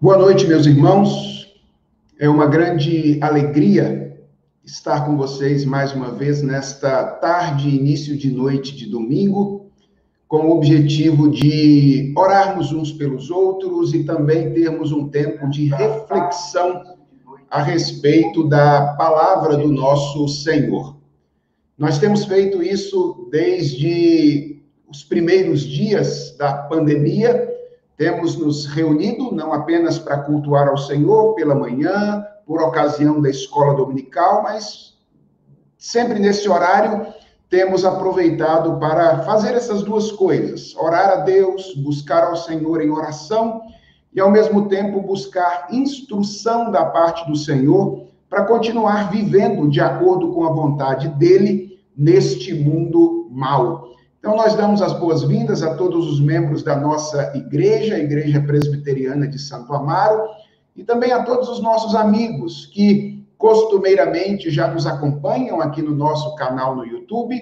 Boa noite, meus irmãos. É uma grande alegria estar com vocês mais uma vez nesta tarde, início de noite de domingo, com o objetivo de orarmos uns pelos outros e também termos um tempo de reflexão a respeito da palavra do nosso Senhor. Nós temos feito isso desde os primeiros dias da pandemia temos nos reunido não apenas para cultuar ao Senhor pela manhã, por ocasião da escola dominical, mas sempre nesse horário temos aproveitado para fazer essas duas coisas: orar a Deus, buscar ao Senhor em oração e, ao mesmo tempo, buscar instrução da parte do Senhor para continuar vivendo de acordo com a vontade dele neste mundo mau. Então, nós damos as boas-vindas a todos os membros da nossa igreja, a Igreja Presbiteriana de Santo Amaro, e também a todos os nossos amigos que costumeiramente já nos acompanham aqui no nosso canal no YouTube,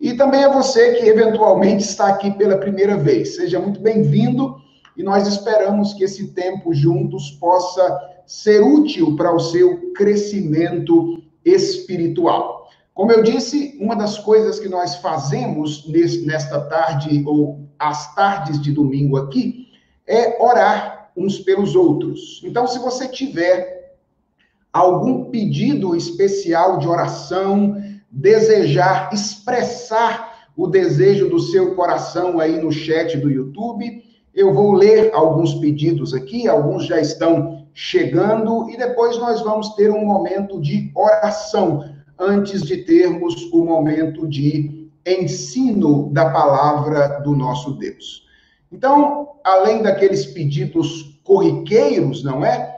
e também a você que eventualmente está aqui pela primeira vez. Seja muito bem-vindo e nós esperamos que esse tempo juntos possa ser útil para o seu crescimento espiritual. Como eu disse, uma das coisas que nós fazemos nesta tarde, ou às tardes de domingo aqui, é orar uns pelos outros. Então, se você tiver algum pedido especial de oração, desejar expressar o desejo do seu coração aí no chat do YouTube, eu vou ler alguns pedidos aqui, alguns já estão chegando, e depois nós vamos ter um momento de oração antes de termos o momento de ensino da palavra do nosso Deus. Então, além daqueles pedidos corriqueiros, não é?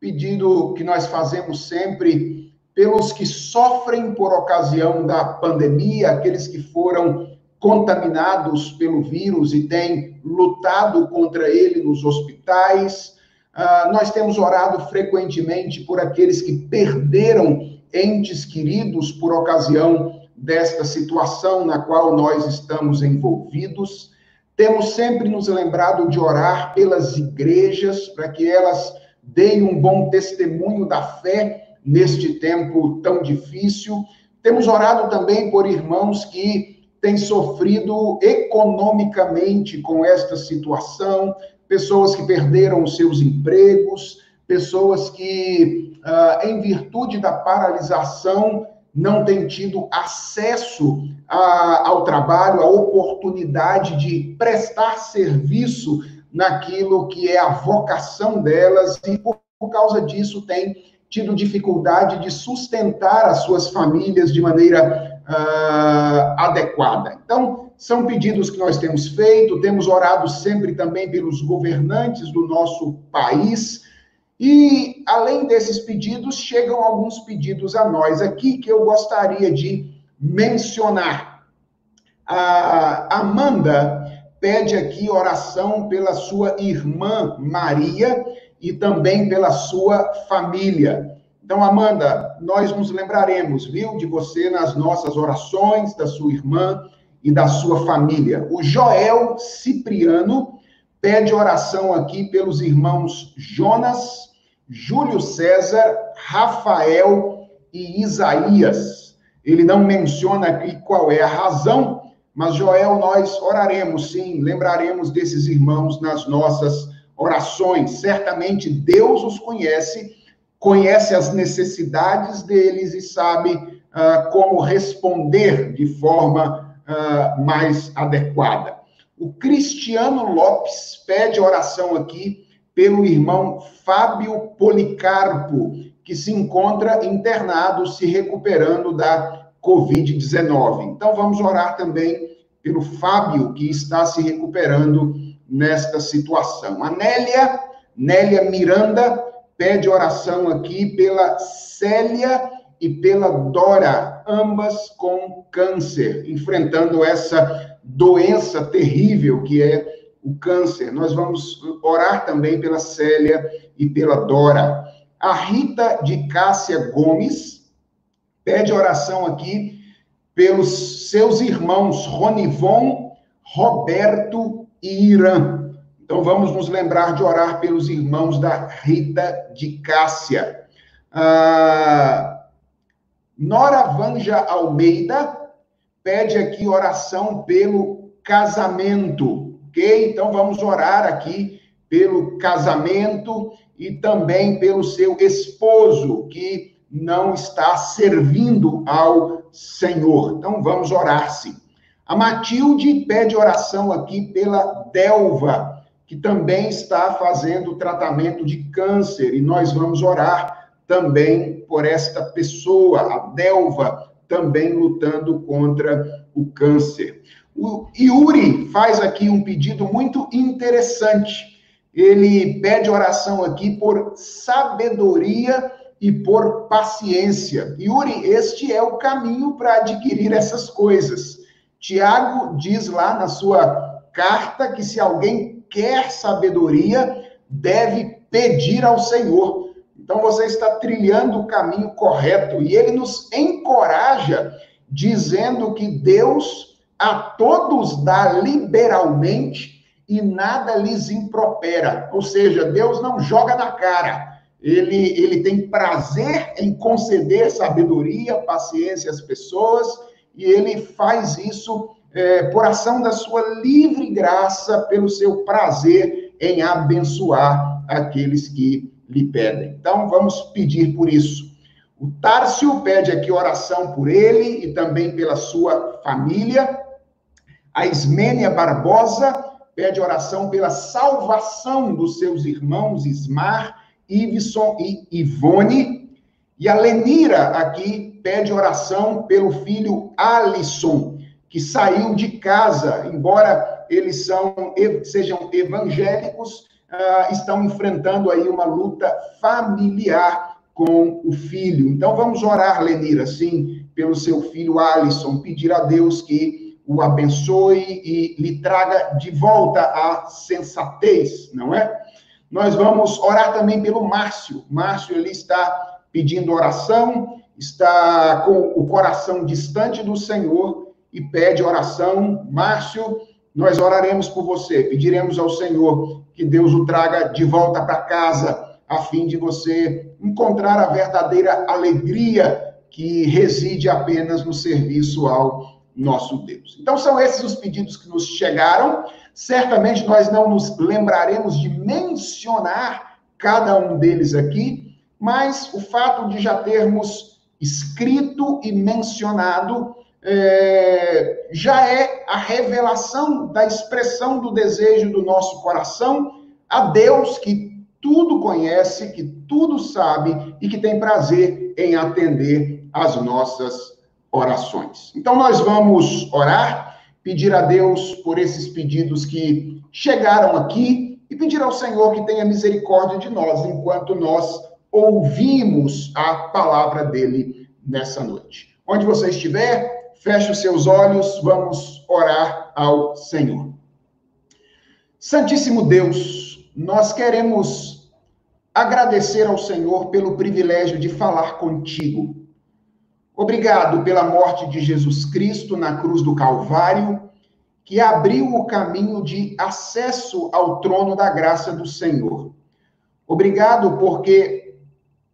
Pedido que nós fazemos sempre pelos que sofrem por ocasião da pandemia, aqueles que foram contaminados pelo vírus e têm lutado contra ele nos hospitais. Uh, nós temos orado frequentemente por aqueles que perderam entes queridos por ocasião desta situação na qual nós estamos envolvidos. Temos sempre nos lembrado de orar pelas igrejas para que elas deem um bom testemunho da fé neste tempo tão difícil. Temos orado também por irmãos que têm sofrido economicamente com esta situação, pessoas que perderam seus empregos, pessoas que uh, em virtude da paralisação, não tem tido acesso a, ao trabalho, a oportunidade de prestar serviço naquilo que é a vocação delas, e por, por causa disso tem tido dificuldade de sustentar as suas famílias de maneira uh, adequada. Então, são pedidos que nós temos feito, temos orado sempre também pelos governantes do nosso país, e, além desses pedidos, chegam alguns pedidos a nós aqui que eu gostaria de mencionar. A Amanda pede aqui oração pela sua irmã Maria e também pela sua família. Então, Amanda, nós nos lembraremos, viu, de você nas nossas orações, da sua irmã e da sua família. O Joel Cipriano pede oração aqui pelos irmãos Jonas, Júlio César, Rafael e Isaías. Ele não menciona aqui qual é a razão, mas Joel, nós oraremos sim, lembraremos desses irmãos nas nossas orações. Certamente Deus os conhece, conhece as necessidades deles e sabe uh, como responder de forma uh, mais adequada. O Cristiano Lopes pede oração aqui pelo irmão Fábio Policarpo, que se encontra internado, se recuperando da Covid-19. Então, vamos orar também pelo Fábio, que está se recuperando nesta situação. A Nélia, Nélia Miranda, pede oração aqui pela Célia e pela Dora, ambas com câncer, enfrentando essa doença terrível que é o câncer. Nós vamos orar também pela Célia e pela Dora. A Rita de Cássia Gomes pede oração aqui pelos seus irmãos Ronivon, Roberto e Irã. Então vamos nos lembrar de orar pelos irmãos da Rita de Cássia. Ah, Nora Vanja Almeida pede aqui oração pelo casamento, ok? Então vamos orar aqui pelo casamento e também pelo seu esposo que não está servindo ao Senhor. Então vamos orar-se. A Matilde pede oração aqui pela Delva, que também está fazendo tratamento de câncer, e nós vamos orar também por esta pessoa, a Delva, também lutando contra o câncer. O Yuri faz aqui um pedido muito interessante. Ele pede oração aqui por sabedoria e por paciência. Yuri, este é o caminho para adquirir essas coisas. Tiago diz lá na sua carta que se alguém quer sabedoria, deve pedir ao Senhor. Então você está trilhando o caminho correto e ele nos encoraja dizendo que Deus a todos dá liberalmente e nada lhes impropera. Ou seja, Deus não joga na cara. Ele, ele tem prazer em conceder sabedoria, paciência às pessoas e ele faz isso é, por ação da sua livre graça, pelo seu prazer em abençoar aqueles que lhe pedem. Então, vamos pedir por isso. O Tárcio pede aqui oração por ele e também pela sua família. A Ismênia Barbosa pede oração pela salvação dos seus irmãos Ismar, Iveson e Ivone. E a Lenira aqui pede oração pelo filho Alisson, que saiu de casa, embora eles são, sejam evangélicos, uh, estão enfrentando aí uma luta familiar com o filho. Então vamos orar, Lenira, sim, pelo seu filho Alisson, pedir a Deus que o abençoe e lhe traga de volta a sensatez, não é? Nós vamos orar também pelo Márcio. Márcio, ele está pedindo oração, está com o coração distante do Senhor e pede oração. Márcio, nós oraremos por você, pediremos ao Senhor que Deus o traga de volta para casa, a fim de você encontrar a verdadeira alegria que reside apenas no serviço ao nosso Deus. Então, são esses os pedidos que nos chegaram. Certamente nós não nos lembraremos de mencionar cada um deles aqui, mas o fato de já termos escrito e mencionado, é, já é a revelação da expressão do desejo do nosso coração a Deus que tudo conhece, que tudo sabe e que tem prazer em atender as nossas orações. Então nós vamos orar, pedir a Deus por esses pedidos que chegaram aqui e pedir ao Senhor que tenha misericórdia de nós enquanto nós ouvimos a palavra dele nessa noite. Onde você estiver, feche os seus olhos, vamos orar ao Senhor. Santíssimo Deus, nós queremos agradecer ao Senhor pelo privilégio de falar contigo. Obrigado pela morte de Jesus Cristo na cruz do Calvário, que abriu o caminho de acesso ao trono da graça do Senhor. Obrigado porque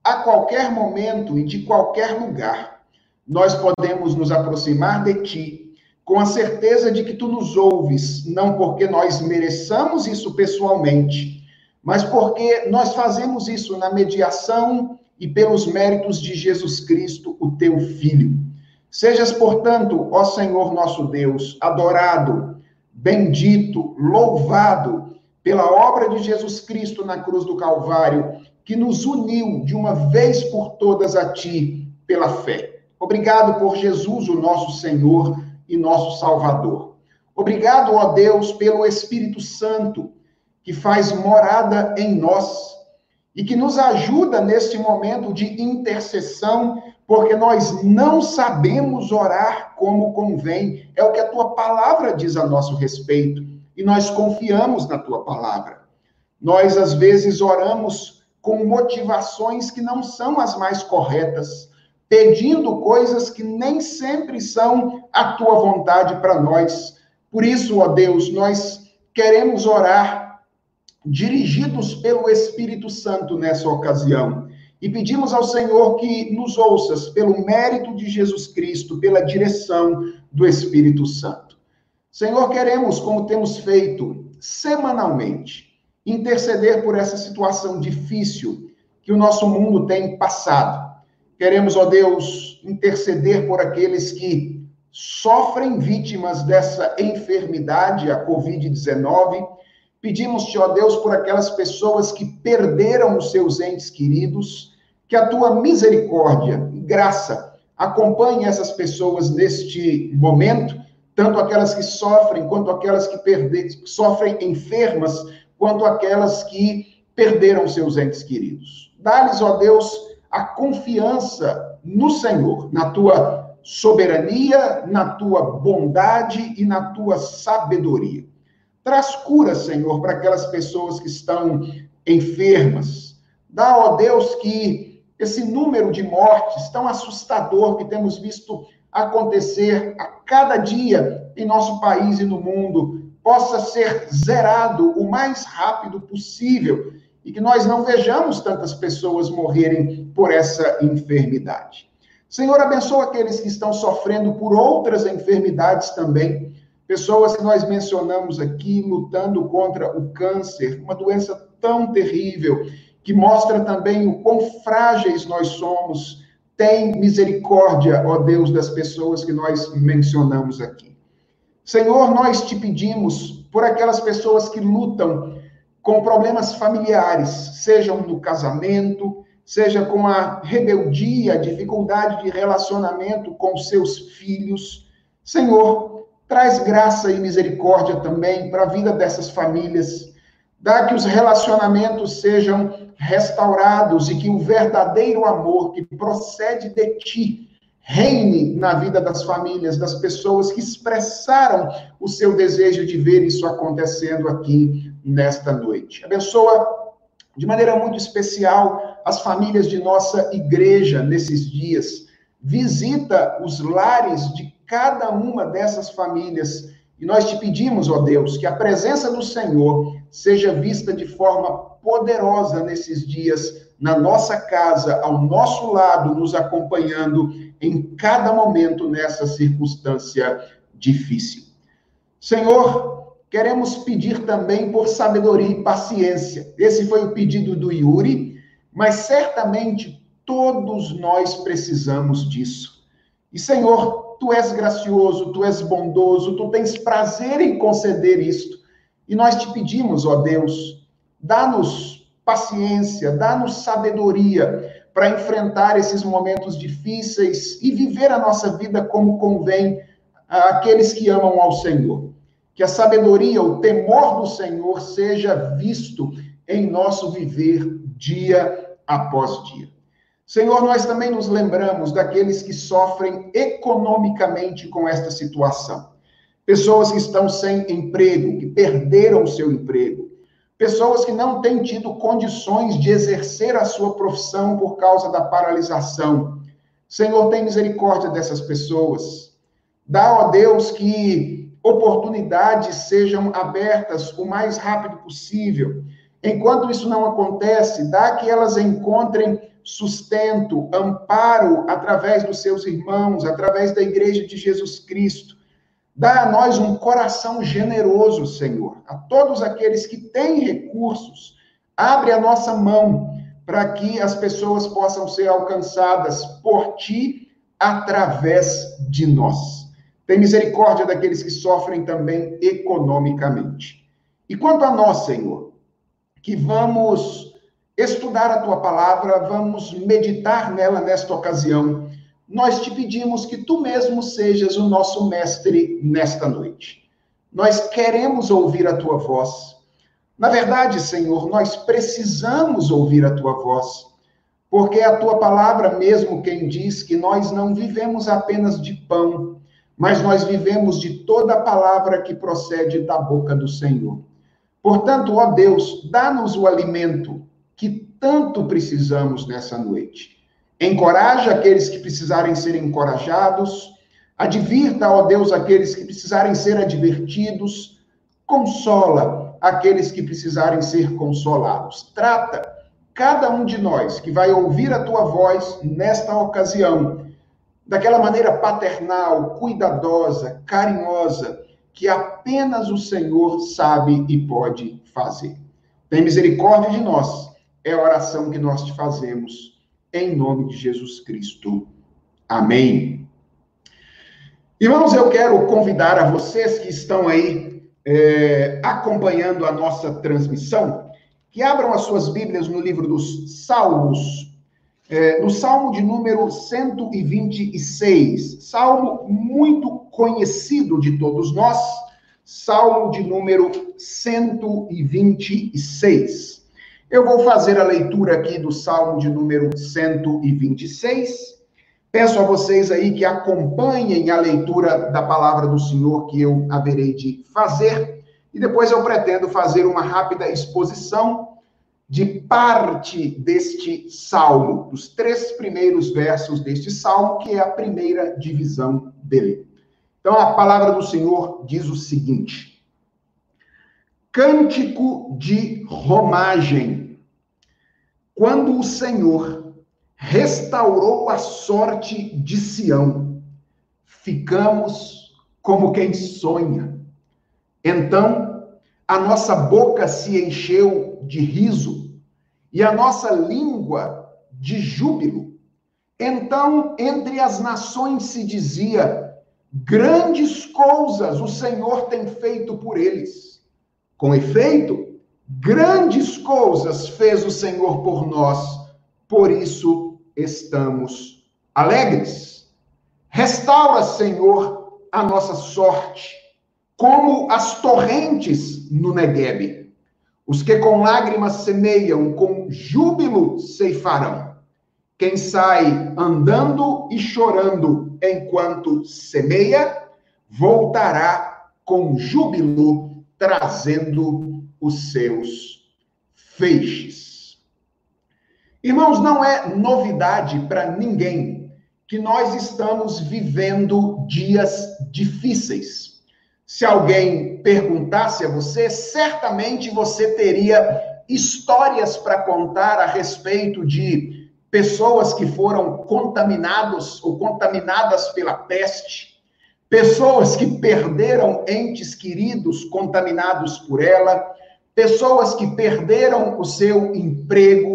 a qualquer momento e de qualquer lugar, nós podemos nos aproximar de ti com a certeza de que tu nos ouves, não porque nós mereçamos isso pessoalmente, mas porque nós fazemos isso na mediação e pelos méritos de Jesus Cristo, o teu Filho. Sejas, portanto, ó Senhor nosso Deus, adorado, bendito, louvado pela obra de Jesus Cristo na cruz do Calvário que nos uniu de uma vez por todas a Ti pela fé. Obrigado por Jesus, o nosso Senhor e nosso Salvador. Obrigado, ó Deus, pelo Espírito Santo, que faz morada em nós e que nos ajuda neste momento de intercessão, porque nós não sabemos orar como convém. É o que a tua palavra diz a nosso respeito e nós confiamos na tua palavra. Nós, às vezes, oramos com motivações que não são as mais corretas, pedindo coisas que nem sempre são a tua vontade para nós. Por isso, ó Deus, nós queremos orar dirigidos pelo Espírito Santo nessa ocasião. E pedimos ao Senhor que nos ouças pelo mérito de Jesus Cristo, pela direção do Espírito Santo. Senhor, queremos, como temos feito semanalmente, interceder por essa situação difícil que o nosso mundo tem passado. Queremos, ó Deus, interceder por aqueles que sofrem vítimas dessa enfermidade, a Covid-19. Pedimos-te, ó Deus, por aquelas pessoas que perderam os seus entes queridos, que a tua misericórdia e graça acompanhe essas pessoas neste momento, tanto aquelas que sofrem, quanto aquelas que perder, sofrem enfermas, quanto aquelas que perderam seus entes queridos. Dá-lhes, ó Deus, a confiança no Senhor, na tua soberania, na tua bondade e na tua sabedoria. Traz cura, Senhor, para aquelas pessoas que estão enfermas. Dá, ó Deus, que esse número de mortes tão assustador que temos visto acontecer a cada dia em nosso país e no mundo possa ser zerado o mais rápido possível e que nós não vejamos tantas pessoas morrerem por essa enfermidade. Senhor, abençoa aqueles que estão sofrendo por outras enfermidades também, pessoas que nós mencionamos aqui lutando contra o câncer, uma doença tão terrível, que mostra também o quão frágeis nós somos. Tem misericórdia, ó Deus, das pessoas que nós mencionamos aqui. Senhor, nós te pedimos por aquelas pessoas que lutam com problemas familiares, sejam no casamento, seja com a rebeldia, dificuldade de relacionamento com seus filhos. Senhor, traz graça e misericórdia também para a vida dessas famílias. Dá que os relacionamentos sejam restaurados e que o verdadeiro amor que procede de ti reine na vida das famílias, das pessoas que expressaram o seu desejo de ver isso acontecendo aqui nesta noite. Abençoa de maneira muito especial as famílias de nossa igreja nesses dias. Visita os lares de cada uma dessas famílias. E nós te pedimos, ó Deus, que a presença do Senhor seja vista de forma poderosa nesses dias, na nossa casa, ao nosso lado, nos acompanhando em cada momento nessa circunstância difícil. Senhor, queremos pedir também por sabedoria e paciência. Esse foi o pedido do Yuri, mas certamente todos nós precisamos disso. E Senhor, tu és gracioso, tu és bondoso, tu tens prazer em conceder isto. E nós te pedimos, ó Deus, dá-nos paciência, dá-nos sabedoria para enfrentar esses momentos difíceis e viver a nossa vida como convém àqueles que amam ao Senhor. Que a sabedoria, o temor do Senhor seja visto em nosso viver dia após dia. Senhor, nós também nos lembramos daqueles que sofrem economicamente com esta situação. Pessoas que estão sem emprego, que perderam o seu emprego, pessoas que não têm tido condições de exercer a sua profissão por causa da paralisação. Senhor, tem misericórdia dessas pessoas. Dá, ó Deus, que oportunidades sejam abertas o mais rápido possível. Enquanto isso não acontece, dá que elas encontrem sustento, amparo através dos seus irmãos, através da igreja de Jesus Cristo. Dá a nós um coração generoso, Senhor, a todos aqueles que têm recursos. Abre a nossa mão para que as pessoas possam ser alcançadas por ti através de nós. Tem misericórdia daqueles que sofrem também economicamente. E quanto a nós, Senhor, que vamos estudar a tua palavra, vamos meditar nela nesta ocasião nós te pedimos que tu mesmo sejas o nosso mestre nesta noite. Nós queremos ouvir a tua voz. Na verdade, Senhor, nós precisamos ouvir a tua voz, porque é a tua palavra mesmo quem diz que nós não vivemos apenas de pão, mas nós vivemos de toda palavra que procede da boca do Senhor. Portanto, ó Deus, dá-nos o alimento que tanto precisamos nessa noite. Encoraja aqueles que precisarem ser encorajados. Advirta, ó Deus, aqueles que precisarem ser advertidos. Consola aqueles que precisarem ser consolados. Trata cada um de nós que vai ouvir a tua voz nesta ocasião, daquela maneira paternal, cuidadosa, carinhosa, que apenas o Senhor sabe e pode fazer. Tem misericórdia de nós, é a oração que nós te fazemos, em nome de Jesus Cristo. Amém. Irmãos, eu quero convidar a vocês que estão aí é, acompanhando a nossa transmissão, que abram as suas Bíblias no livro dos Salmos, é, no Salmo de número 126, Salmo muito conhecido de todos nós, Salmo de número 126. Eu vou fazer a leitura aqui do Salmo de número 126. Peço a vocês aí que acompanhem a leitura da palavra do Senhor que eu haverei de fazer. E depois eu pretendo fazer uma rápida exposição de parte deste salmo, dos três primeiros versos deste salmo, que é a primeira divisão dele. Então, a palavra do Senhor diz o seguinte: Cântico de romagem. Quando o Senhor restaurou a sorte de Sião, ficamos como quem sonha. Então, a nossa boca se encheu de riso e a nossa língua de júbilo. Então, entre as nações se dizia: grandes coisas o Senhor tem feito por eles. Com efeito, grandes coisas fez o Senhor por nós, por isso estamos alegres. Restaura, Senhor, a nossa sorte, como as torrentes no Neguebe os que com lágrimas semeiam, com júbilo ceifarão. Quem sai andando e chorando enquanto semeia, voltará com júbilo, trazendo os seus feixes. Irmãos, não é novidade para ninguém que nós estamos vivendo dias difíceis se alguém perguntasse a você, certamente você teria histórias para contar a respeito de pessoas que foram contaminados ou contaminadas pela peste, pessoas que perderam entes queridos contaminados por ela, pessoas que perderam o seu emprego,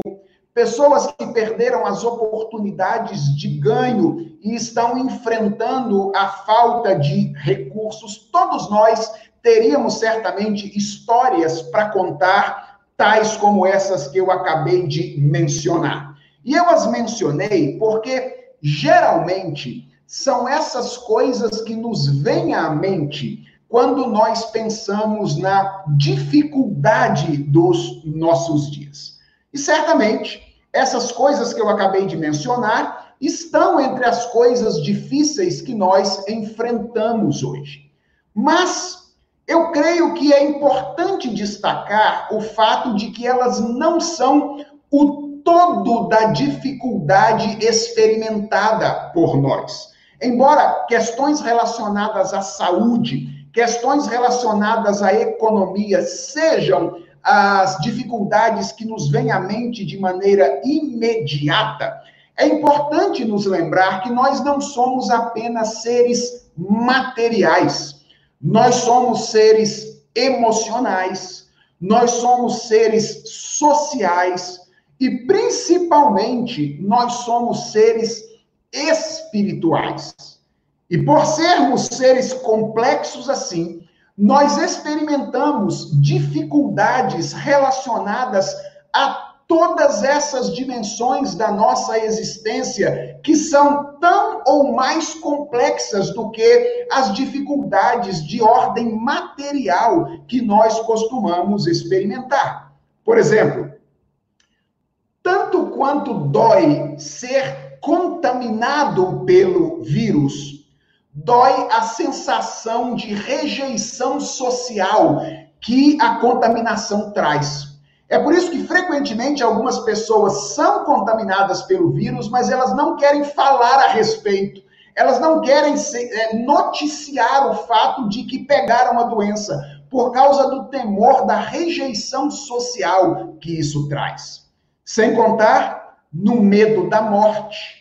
pessoas que perderam as oportunidades de ganho e estão enfrentando a falta de recursos. Todos nós teríamos certamente histórias para contar, tais como essas que eu acabei de mencionar. E eu as mencionei porque geralmente são essas coisas que nos vêm à mente quando nós pensamos na dificuldade dos nossos dias. E certamente essas coisas que eu acabei de mencionar estão entre as coisas difíceis que nós enfrentamos hoje. Mas eu creio que é importante destacar o fato de que elas não são o todo da dificuldade experimentada por nós. Embora questões relacionadas à saúde, questões relacionadas à economia sejam as dificuldades que nos vêm à mente de maneira imediata, é importante nos lembrar que nós não somos apenas seres materiais, nós somos seres emocionais, nós somos seres sociais e, principalmente, nós somos seres espirituais. E por sermos seres complexos assim, nós experimentamos dificuldades relacionadas a todas essas dimensões da nossa existência que são tão ou mais complexas do que as dificuldades de ordem material que nós costumamos experimentar. Por exemplo, tanto quanto dói ser contaminado pelo vírus, dói a sensação de rejeição social que a contaminação traz. É por isso que frequentemente algumas pessoas são contaminadas pelo vírus, mas elas não querem falar a respeito. Elas não querem é, noticiar o fato de que pegaram a doença, por causa do temor da rejeição social que isso traz. Sem contar no medo da morte.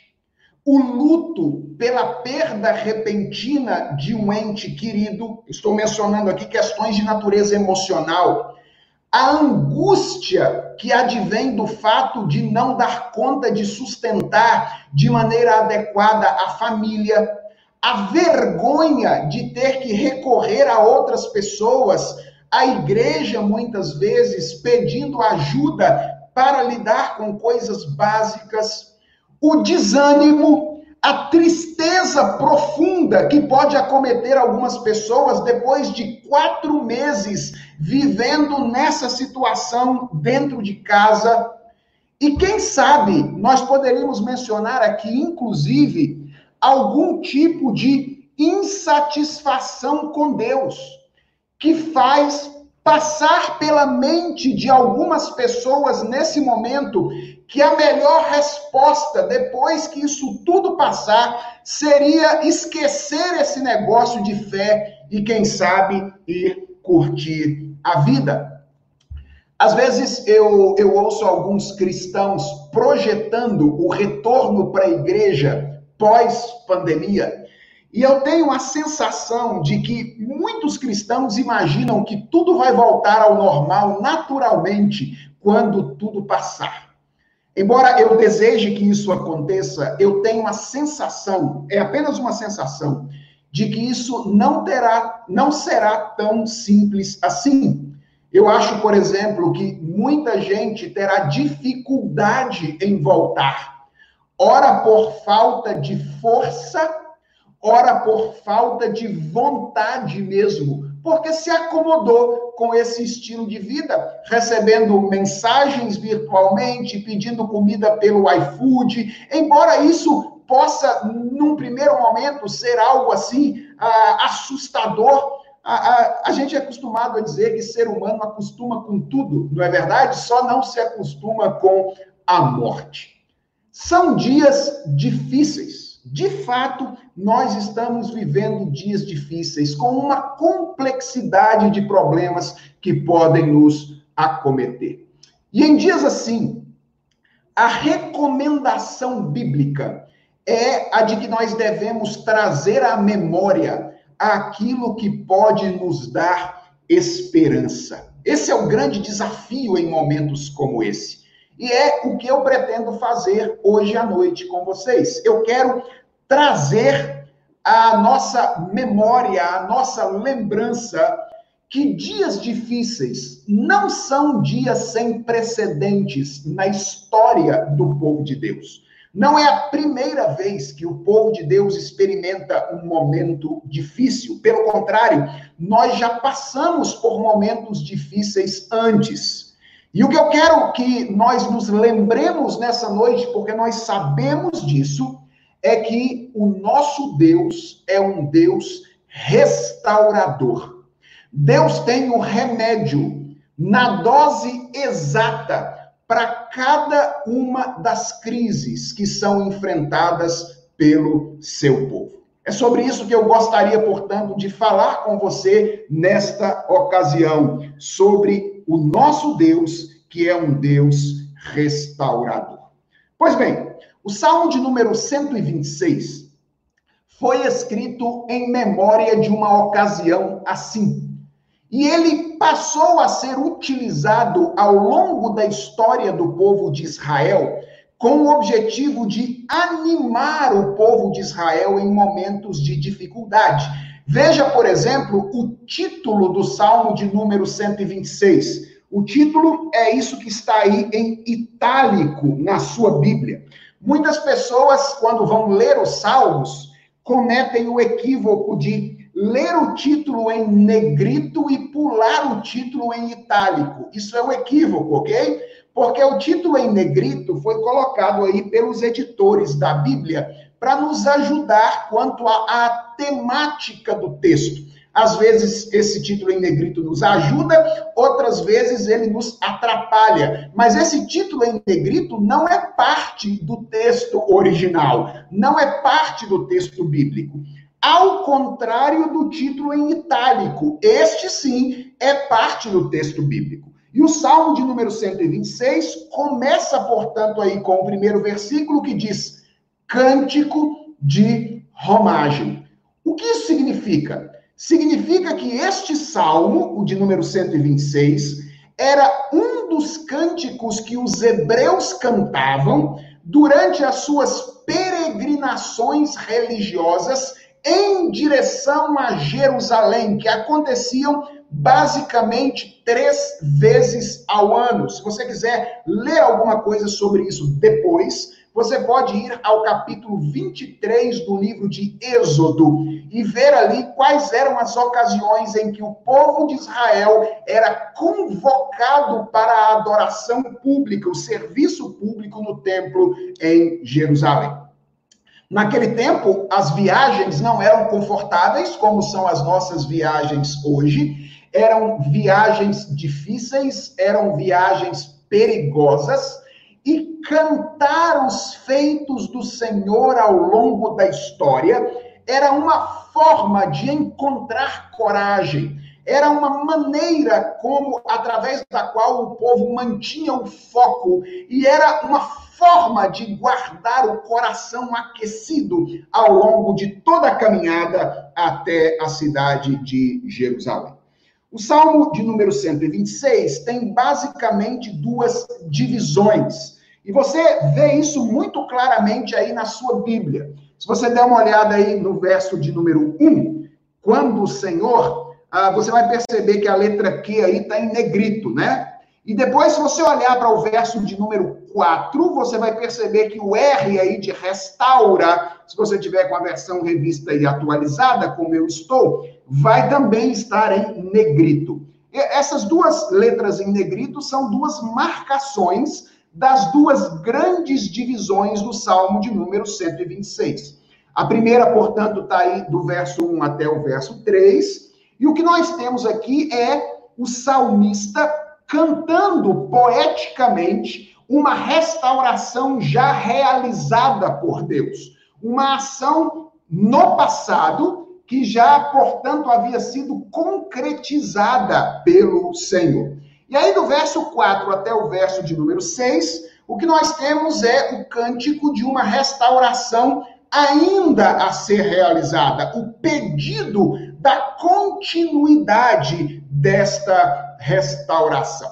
O luto pela perda repentina de um ente querido, estou mencionando aqui questões de natureza emocional, a angústia que advém do fato de não dar conta de sustentar de maneira adequada a família, a vergonha de ter que recorrer a outras pessoas, a igreja muitas vezes pedindo ajuda para lidar com coisas básicas, o desânimo a tristeza profunda que pode acometer algumas pessoas depois de quatro meses vivendo nessa situação dentro de casa. E quem sabe nós poderíamos mencionar aqui, inclusive, algum tipo de insatisfação com Deus, que faz passar pela mente de algumas pessoas nesse momento que a melhor resposta, depois que isso tudo passar, seria esquecer esse negócio de fé e, quem sabe, ir curtir a vida. Às vezes eu, eu ouço alguns cristãos projetando o retorno para a igreja pós-pandemia, e eu tenho a sensação de que muitos cristãos imaginam que tudo vai voltar ao normal naturalmente quando tudo passar. Embora eu deseje que isso aconteça, eu tenho a sensação, é apenas uma sensação, de que isso não terá, não será tão simples assim. Eu acho, por exemplo, que muita gente terá dificuldade em voltar. Ora por falta de força, ora por falta de vontade mesmo porque se acomodou com esse estilo de vida, recebendo mensagens virtualmente, pedindo comida pelo iFood, embora isso possa, num primeiro momento, ser algo assim ah, assustador. A, a, a, gente é acostumado a dizer que ser humano acostuma com tudo, não é verdade? Só não se acostuma com a morte. São dias difíceis de fato, nós estamos vivendo dias difíceis, com uma complexidade de problemas que podem nos acometer. E em dias assim, a recomendação bíblica é a de que nós devemos trazer à memória aquilo que pode nos dar esperança. Esse é o grande desafio em momentos como esse. E é o que eu pretendo fazer hoje à noite com vocês. Eu quero trazer a nossa memória, a nossa lembrança que dias difíceis não são dias sem precedentes na história do povo de Deus. Não é a primeira vez que o povo de Deus experimenta um momento difícil. Pelo contrário, nós já passamos por momentos difíceis antes. E o que eu quero que nós nos lembremos nessa noite, porque nós sabemos disso, é que o nosso Deus é um Deus restaurador. Deus tem o remédio na dose exata para cada uma das crises que são enfrentadas pelo seu povo. É sobre isso que eu gostaria, portanto, de falar com você nesta ocasião, sobre o nosso Deus, que é um Deus restaurador. Pois bem, o Salmo de número 126 foi escrito em memória de uma ocasião assim. E ele passou a ser utilizado ao longo da história do povo de Israel com o objetivo de animar o povo de Israel em momentos de dificuldade. Veja, por exemplo, o título do Salmo de número 126. O título é isso que está aí em itálico na sua Bíblia. Muitas pessoas, quando vão ler os Salmos, cometem o equívoco de ler o título em negrito e pular o título em itálico. Isso é um equívoco, ok? Porque o título em negrito foi colocado aí pelos editores da Bíblia para nos ajudar quanto à temática do texto. Às vezes esse título em negrito nos ajuda, outras vezes ele nos atrapalha. Mas esse título em negrito não é parte do texto original, não é parte do texto bíblico. ao contrário do título em itálico. Este sim é parte do texto bíblico. E o Salmo de número 126 começa, portanto, aí com o primeiro versículo que diz: Cântico de romagem. O que isso significa? Significa que este salmo, o de número 126, era um dos cânticos que os hebreus cantavam durante as suas peregrinações religiosas em direção a Jerusalém, que aconteciam basicamente três vezes ao ano. Se você quiser ler alguma coisa sobre isso depois, você pode ir ao capítulo 23 do livro de Êxodo e ver ali quais eram as ocasiões em que o povo de Israel era convocado para a adoração pública, o serviço público no templo em Jerusalém. Naquele tempo, as viagens não eram confortáveis, como são as nossas viagens hoje eram viagens difíceis, eram viagens perigosas, cantar os feitos do Senhor ao longo da história era uma forma de encontrar coragem, era uma maneira como através da qual o povo mantinha o foco e era uma forma de guardar o coração aquecido ao longo de toda a caminhada até a cidade de Jerusalém. O Salmo de número 126 tem basicamente duas divisões. E você vê isso muito claramente aí na sua Bíblia. Se você der uma olhada aí no verso de número 1, quando o Senhor, ah, você vai perceber que a letra Q aí está em negrito, né? E depois, se você olhar para o verso de número 4, você vai perceber que o R aí de restaura, se você tiver com a versão revista e atualizada, como eu estou, vai também estar em negrito. E essas duas letras em negrito são duas marcações das duas grandes divisões do Salmo de número 126. A primeira, portanto, está aí do verso 1 até o verso 3. E o que nós temos aqui é o salmista cantando poeticamente uma restauração já realizada por Deus, uma ação no passado que já, portanto, havia sido concretizada pelo Senhor. E aí, do verso 4 até o verso de número 6, o que nós temos é o cântico de uma restauração ainda a ser realizada, o pedido da continuidade desta restauração.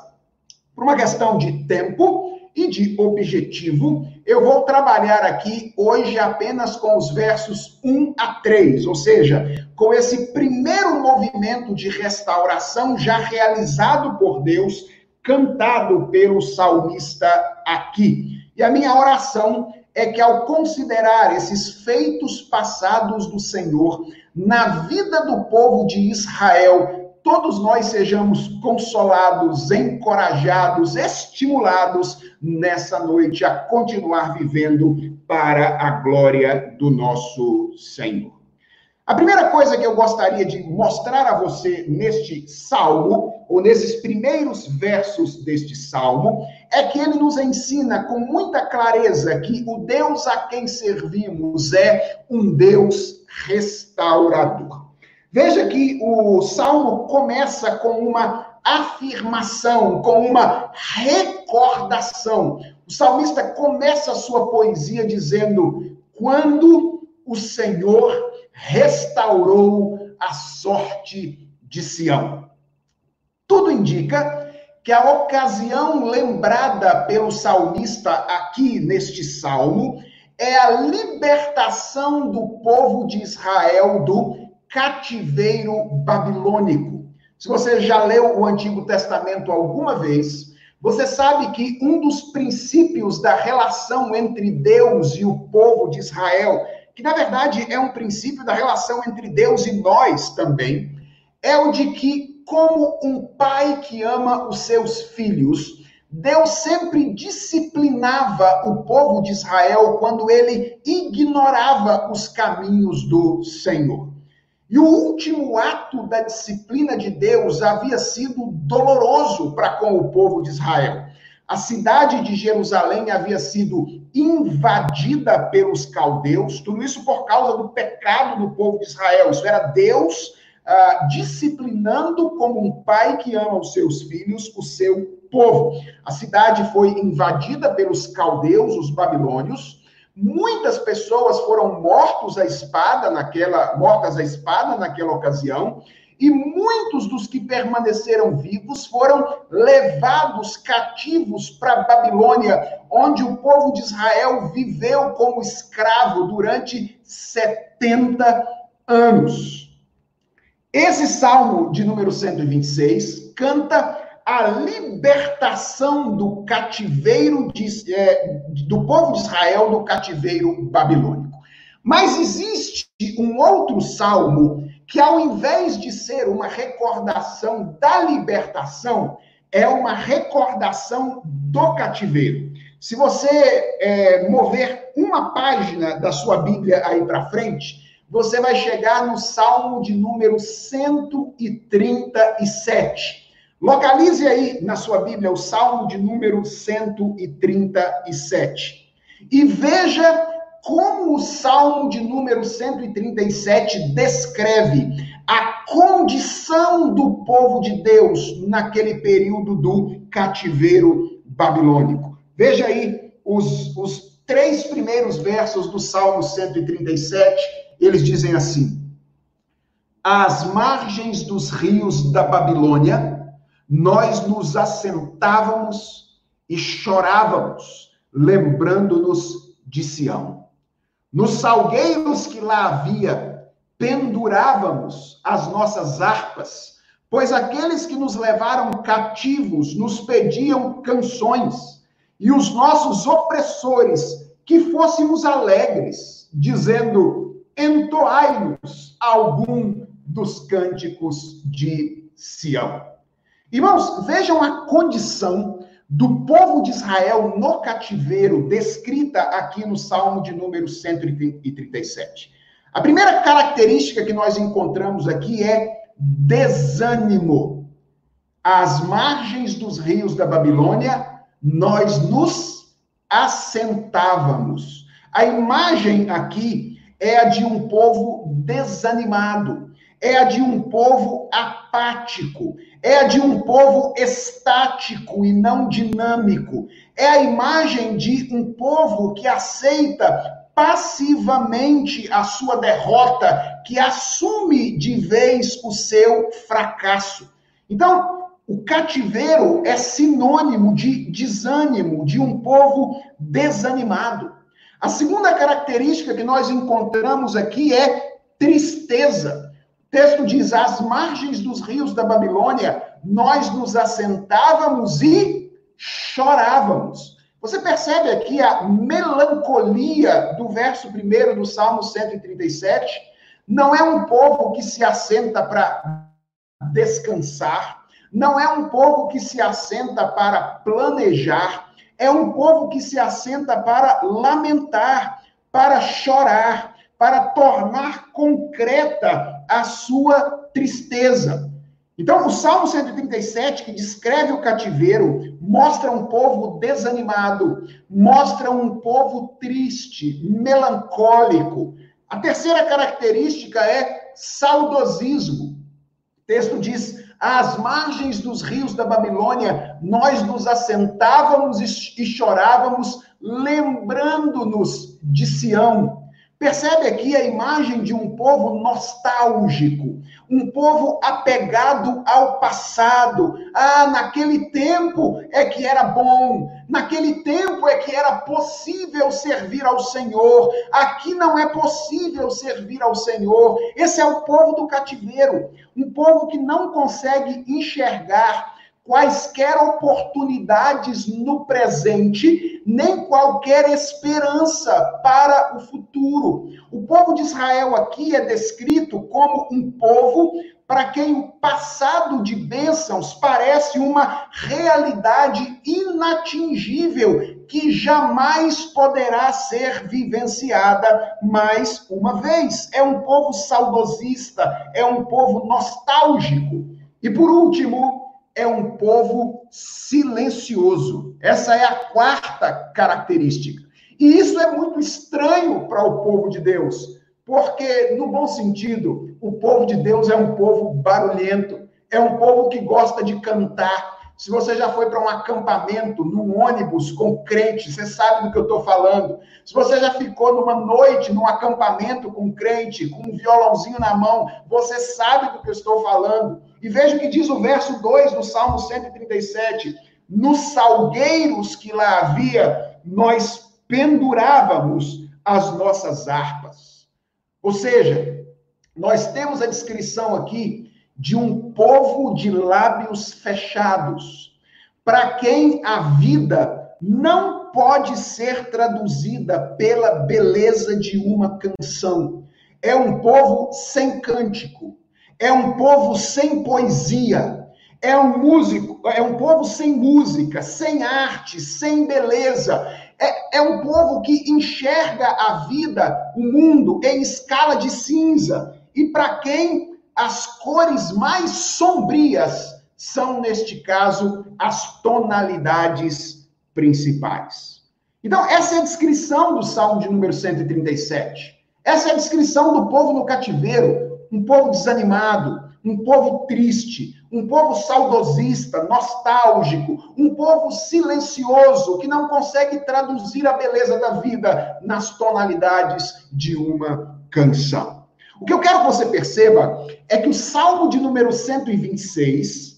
Por uma questão de tempo e de objetivo, eu vou trabalhar aqui hoje apenas com os versos 1 a 3, ou seja, com esse primeiro movimento de restauração já realizado por Deus, cantado pelo salmista aqui. E a minha oração é que ao considerar esses feitos passados do Senhor na vida do povo de Israel, todos nós sejamos consolados, encorajados, estimulados nessa noite a continuar vivendo para a glória do nosso Senhor. A primeira coisa que eu gostaria de mostrar a você neste salmo, ou nesses primeiros versos deste salmo, é que ele nos ensina com muita clareza que o Deus a quem servimos é um Deus restaurador. Veja que o salmo começa com uma afirmação, com uma recordação. O salmista começa a sua poesia dizendo: Quando o Senhor restaurou a sorte de Sião. Tudo indica que a ocasião lembrada pelo salmista aqui neste salmo é a libertação do povo de Israel do cativeiro babilônico. Se você já leu o Antigo Testamento alguma vez, você sabe que um dos princípios da relação entre Deus e o povo de Israel, que na verdade é um princípio da relação entre Deus e nós também, é o de que, como um pai que ama os seus filhos, Deus sempre disciplinava o povo de Israel quando ele ignorava os caminhos do Senhor. E o último ato da disciplina de Deus havia sido doloroso para com o povo de Israel. A cidade de Jerusalém havia sido invadida pelos caldeus, tudo isso por causa do pecado do povo de Israel. Isso era Deus ah, disciplinando como um pai que ama os seus filhos, o seu povo. A cidade foi invadida pelos caldeus, os babilônios. Muitas pessoas foram mortos à espada naquela, mortas à espada naquela ocasião e muitos dos que permaneceram vivos foram levados cativos para Babilônia, onde o povo de Israel viveu como escravo durante 70 anos. Esse salmo de número 126 canta a libertação do cativeiro de, é, do povo de Israel do cativeiro babilônico. Mas existe um outro salmo que ao invés de ser uma recordação da libertação, é uma recordação do cativeiro. Se você é, mover uma página da sua Bíblia aí para frente, você vai chegar no Salmo de número 137. Localize aí na sua Bíblia o Salmo de número 137. E veja como o Salmo de número 137 descreve a condição do povo de Deus naquele período do cativeiro babilônico. Veja aí os, os três primeiros versos do Salmo 137, eles dizem assim: Às margens dos rios da Babilônia, nós nos assentávamos e chorávamos, lembrando-nos de Sião. Nos salgueiros que lá havia, pendurávamos as nossas harpas, pois aqueles que nos levaram cativos nos pediam canções, e os nossos opressores que fôssemos alegres, dizendo: entoai-nos algum dos cânticos de Sião. Irmãos, vejam a condição do povo de Israel no cativeiro, descrita aqui no Salmo de número 137. A primeira característica que nós encontramos aqui é desânimo. Às margens dos rios da Babilônia, nós nos assentávamos. A imagem aqui é a de um povo desanimado, é a de um povo apático, é a de um povo estático e não dinâmico. É a imagem de um povo que aceita passivamente a sua derrota, que assume de vez o seu fracasso. Então, o cativeiro é sinônimo de desânimo, de um povo desanimado. A segunda característica que nós encontramos aqui é tristeza texto diz: às margens dos rios da Babilônia, nós nos assentávamos e chorávamos. Você percebe aqui a melancolia do verso 1 do Salmo 137? Não é um povo que se assenta para descansar, não é um povo que se assenta para planejar, é um povo que se assenta para lamentar, para chorar, para tornar concreta a sua tristeza. Então, o Salmo 137, que descreve o cativeiro, mostra um povo desanimado, mostra um povo triste, melancólico. A terceira característica é saudosismo. O texto diz: às margens dos rios da Babilônia, nós nos assentávamos e chorávamos, lembrando-nos de Sião. Percebe aqui a imagem de um povo nostálgico, um povo apegado ao passado. Ah, naquele tempo é que era bom, naquele tempo é que era possível servir ao Senhor. Aqui não é possível servir ao Senhor. Esse é o povo do cativeiro, um povo que não consegue enxergar quaisquer oportunidades no presente, nem qualquer esperança para o futuro. O povo de Israel aqui é descrito como um povo para quem o passado de bênçãos parece uma realidade inatingível que jamais poderá ser vivenciada mais uma vez. É um povo saudosista, é um povo nostálgico. E por último, é um povo silencioso. Essa é a quarta característica. E isso é muito estranho para o povo de Deus, porque, no bom sentido, o povo de Deus é um povo barulhento, é um povo que gosta de cantar. Se você já foi para um acampamento, num ônibus com crente, você sabe do que eu estou falando. Se você já ficou numa noite, num acampamento com crente, com um violãozinho na mão, você sabe do que eu estou falando. E veja o que diz o verso 2 do Salmo 137. Nos salgueiros que lá havia, nós pendurávamos as nossas harpas. Ou seja, nós temos a descrição aqui de um povo de lábios fechados, para quem a vida não pode ser traduzida pela beleza de uma canção. É um povo sem cântico, é um povo sem poesia, é um músico, é um povo sem música, sem arte, sem beleza. É, é um povo que enxerga a vida, o mundo, em escala de cinza. E para quem as cores mais sombrias são, neste caso, as tonalidades principais. Então, essa é a descrição do Salmo de número 137. Essa é a descrição do povo no cativeiro, um povo desanimado, um povo triste, um povo saudosista, nostálgico, um povo silencioso que não consegue traduzir a beleza da vida nas tonalidades de uma canção. O que eu quero que você perceba é que o Salmo de número 126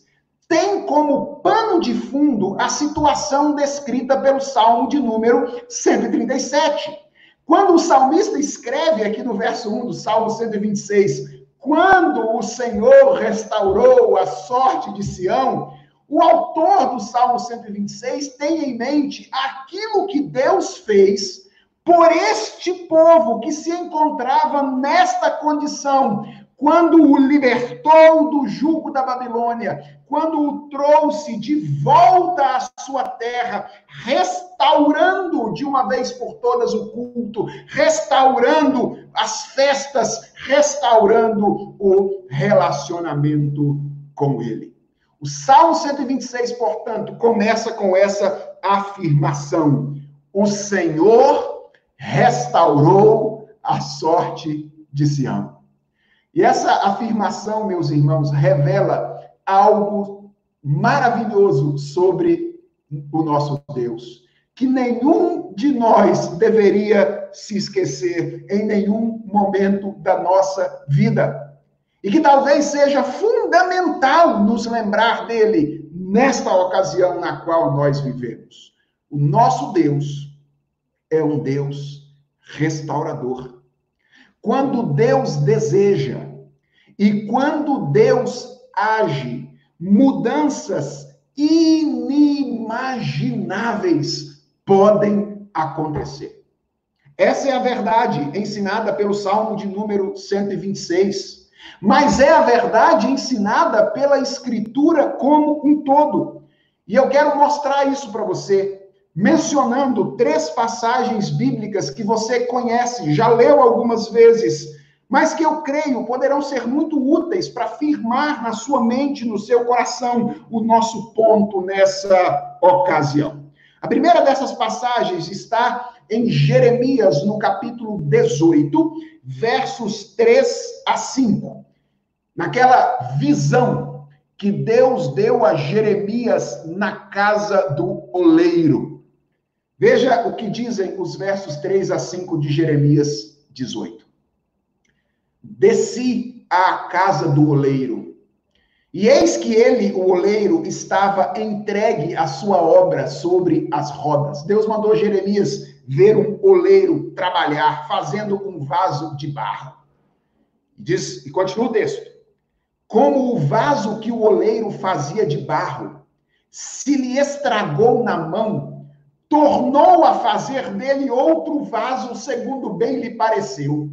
tem como pano de fundo a situação descrita pelo Salmo de número 137. Quando o salmista escreve aqui no verso 1 do Salmo 126, quando o Senhor restaurou a sorte de Sião, o autor do Salmo 126 tem em mente aquilo que Deus fez por este povo que se encontrava nesta condição, quando o libertou do jugo da Babilônia, quando o trouxe de volta à sua terra, restaurando de uma vez por todas o culto, restaurando as festas, restaurando o relacionamento com ele. O Salmo 126, portanto, começa com essa afirmação: O Senhor restaurou a sorte de Sião. E essa afirmação, meus irmãos, revela algo maravilhoso sobre o nosso Deus, que nenhum de nós deveria se esquecer em nenhum momento da nossa vida. E que talvez seja fundamental nos lembrar dele nesta ocasião na qual nós vivemos. O nosso Deus é um Deus restaurador. Quando Deus deseja e quando Deus age, mudanças inimagináveis podem acontecer. Essa é a verdade ensinada pelo Salmo de número 126. Mas é a verdade ensinada pela Escritura como um todo. E eu quero mostrar isso para você, mencionando três passagens bíblicas que você conhece, já leu algumas vezes, mas que eu creio poderão ser muito úteis para firmar na sua mente, no seu coração, o nosso ponto nessa ocasião. A primeira dessas passagens está em Jeremias, no capítulo 18, versos 3 a 5. Naquela visão que Deus deu a Jeremias na casa do oleiro. Veja o que dizem os versos 3 a 5 de Jeremias 18 desci à casa do oleiro. E eis que ele, o oleiro, estava entregue à sua obra sobre as rodas. Deus mandou Jeremias ver um oleiro trabalhar, fazendo um vaso de barro. Diz, e continua o texto. Como o vaso que o oleiro fazia de barro se lhe estragou na mão, tornou a fazer dele outro vaso, segundo bem lhe pareceu.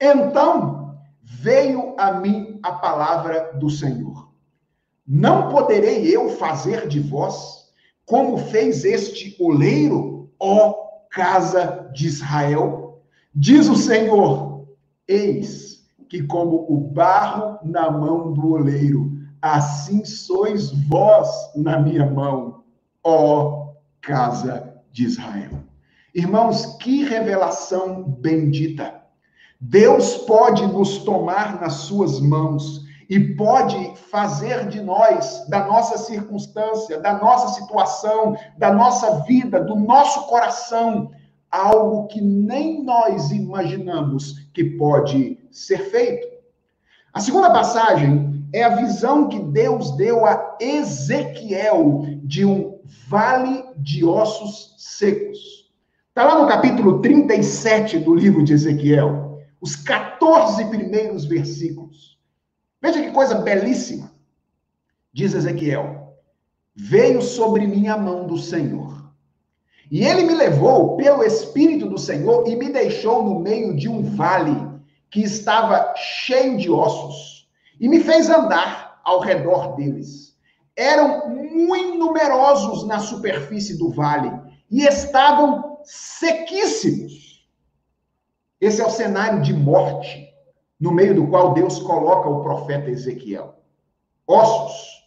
Então veio a mim a palavra do Senhor. Não poderei eu fazer de vós como fez este oleiro, ó casa de Israel? Diz o Senhor: Eis que, como o barro na mão do oleiro, assim sois vós na minha mão, ó casa de Israel. Irmãos, que revelação bendita! Deus pode nos tomar nas suas mãos e pode fazer de nós, da nossa circunstância, da nossa situação, da nossa vida, do nosso coração, algo que nem nós imaginamos que pode ser feito. A segunda passagem é a visão que Deus deu a Ezequiel de um vale de ossos secos. Está lá no capítulo 37 do livro de Ezequiel, os 14 primeiros versículos. Veja que coisa belíssima. Diz Ezequiel: Veio sobre mim a mão do Senhor. E ele me levou pelo Espírito do Senhor e me deixou no meio de um vale que estava cheio de ossos, e me fez andar ao redor deles. Eram muito numerosos na superfície do vale e estavam sequíssimos. Esse é o cenário de morte no meio do qual Deus coloca o profeta Ezequiel. Ossos,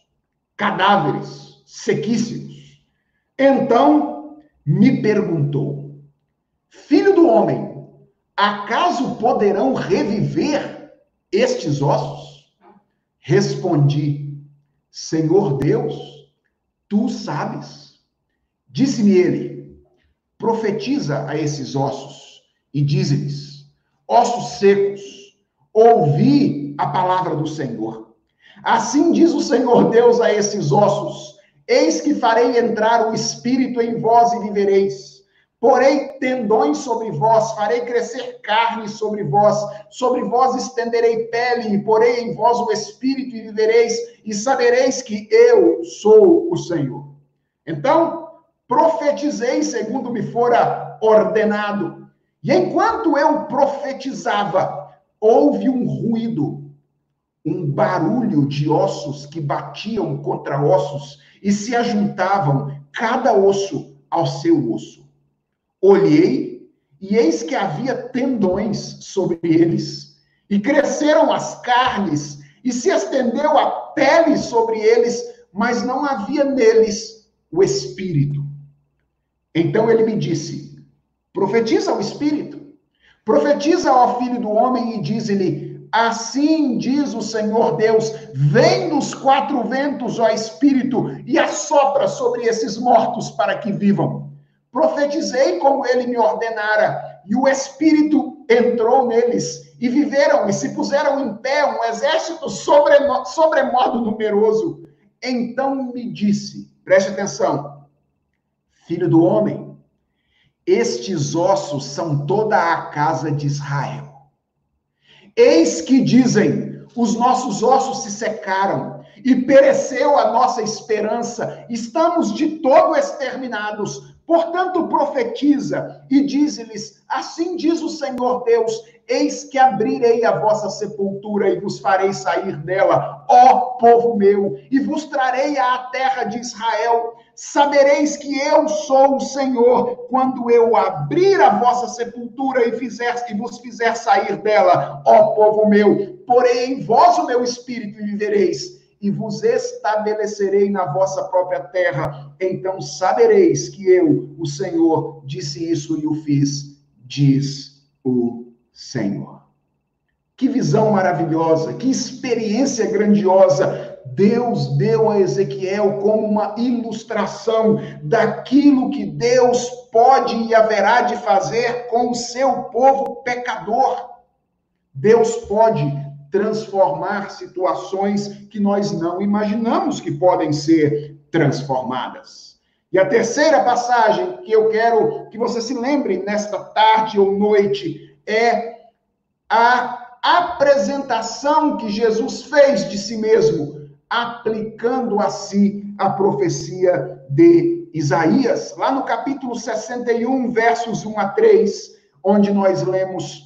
cadáveres, sequíssimos. Então me perguntou: Filho do homem, acaso poderão reviver estes ossos? Respondi: Senhor Deus, tu sabes. Disse-me ele: Profetiza a esses ossos e dize-lhes: Ossos secos, ouvi a palavra do Senhor. Assim diz o Senhor Deus a esses ossos: Eis que farei entrar o espírito em vós e vivereis. Porei tendões sobre vós, farei crescer carne sobre vós, sobre vós estenderei pele, e porei em vós o espírito e vivereis, e sabereis que eu sou o Senhor. Então, profetizei segundo me fora ordenado. E enquanto eu profetizava, houve um ruído, um barulho de ossos que batiam contra ossos e se ajuntavam, cada osso ao seu osso. Olhei e eis que havia tendões sobre eles, e cresceram as carnes, e se estendeu a pele sobre eles, mas não havia neles o espírito. Então ele me disse: profetiza o espírito. Profetiza ao filho do homem e diz-lhe: Assim diz o Senhor Deus: Vem dos quatro ventos, ó Espírito, e assopra sobre esses mortos para que vivam. Profetizei como ele me ordenara, e o Espírito entrou neles, e viveram, e se puseram em pé um exército sobremodo numeroso. Então me disse: preste atenção, filho do homem, estes ossos são toda a casa de Israel. Eis que dizem: os nossos ossos se secaram e pereceu a nossa esperança, estamos de todo exterminados. Portanto, profetiza e diz-lhes: Assim diz o Senhor Deus: Eis que abrirei a vossa sepultura e vos farei sair dela, ó povo meu, e vos trarei à terra de Israel. Sabereis que eu sou o Senhor, quando eu abrir a vossa sepultura e, fizer, e vos fizer sair dela, ó povo meu. Porém em vós o meu espírito e vivereis, e vos estabelecerei na vossa própria terra. Então sabereis que eu, o Senhor, disse isso e o fiz, diz o Senhor. Que visão maravilhosa, que experiência grandiosa Deus deu a Ezequiel como uma ilustração daquilo que Deus pode e haverá de fazer com o seu povo pecador. Deus pode transformar situações que nós não imaginamos que podem ser transformadas. E a terceira passagem que eu quero que você se lembre nesta tarde ou noite é a apresentação que Jesus fez de si mesmo, aplicando a si a profecia de Isaías, lá no capítulo 61, versos 1 a 3, onde nós lemos: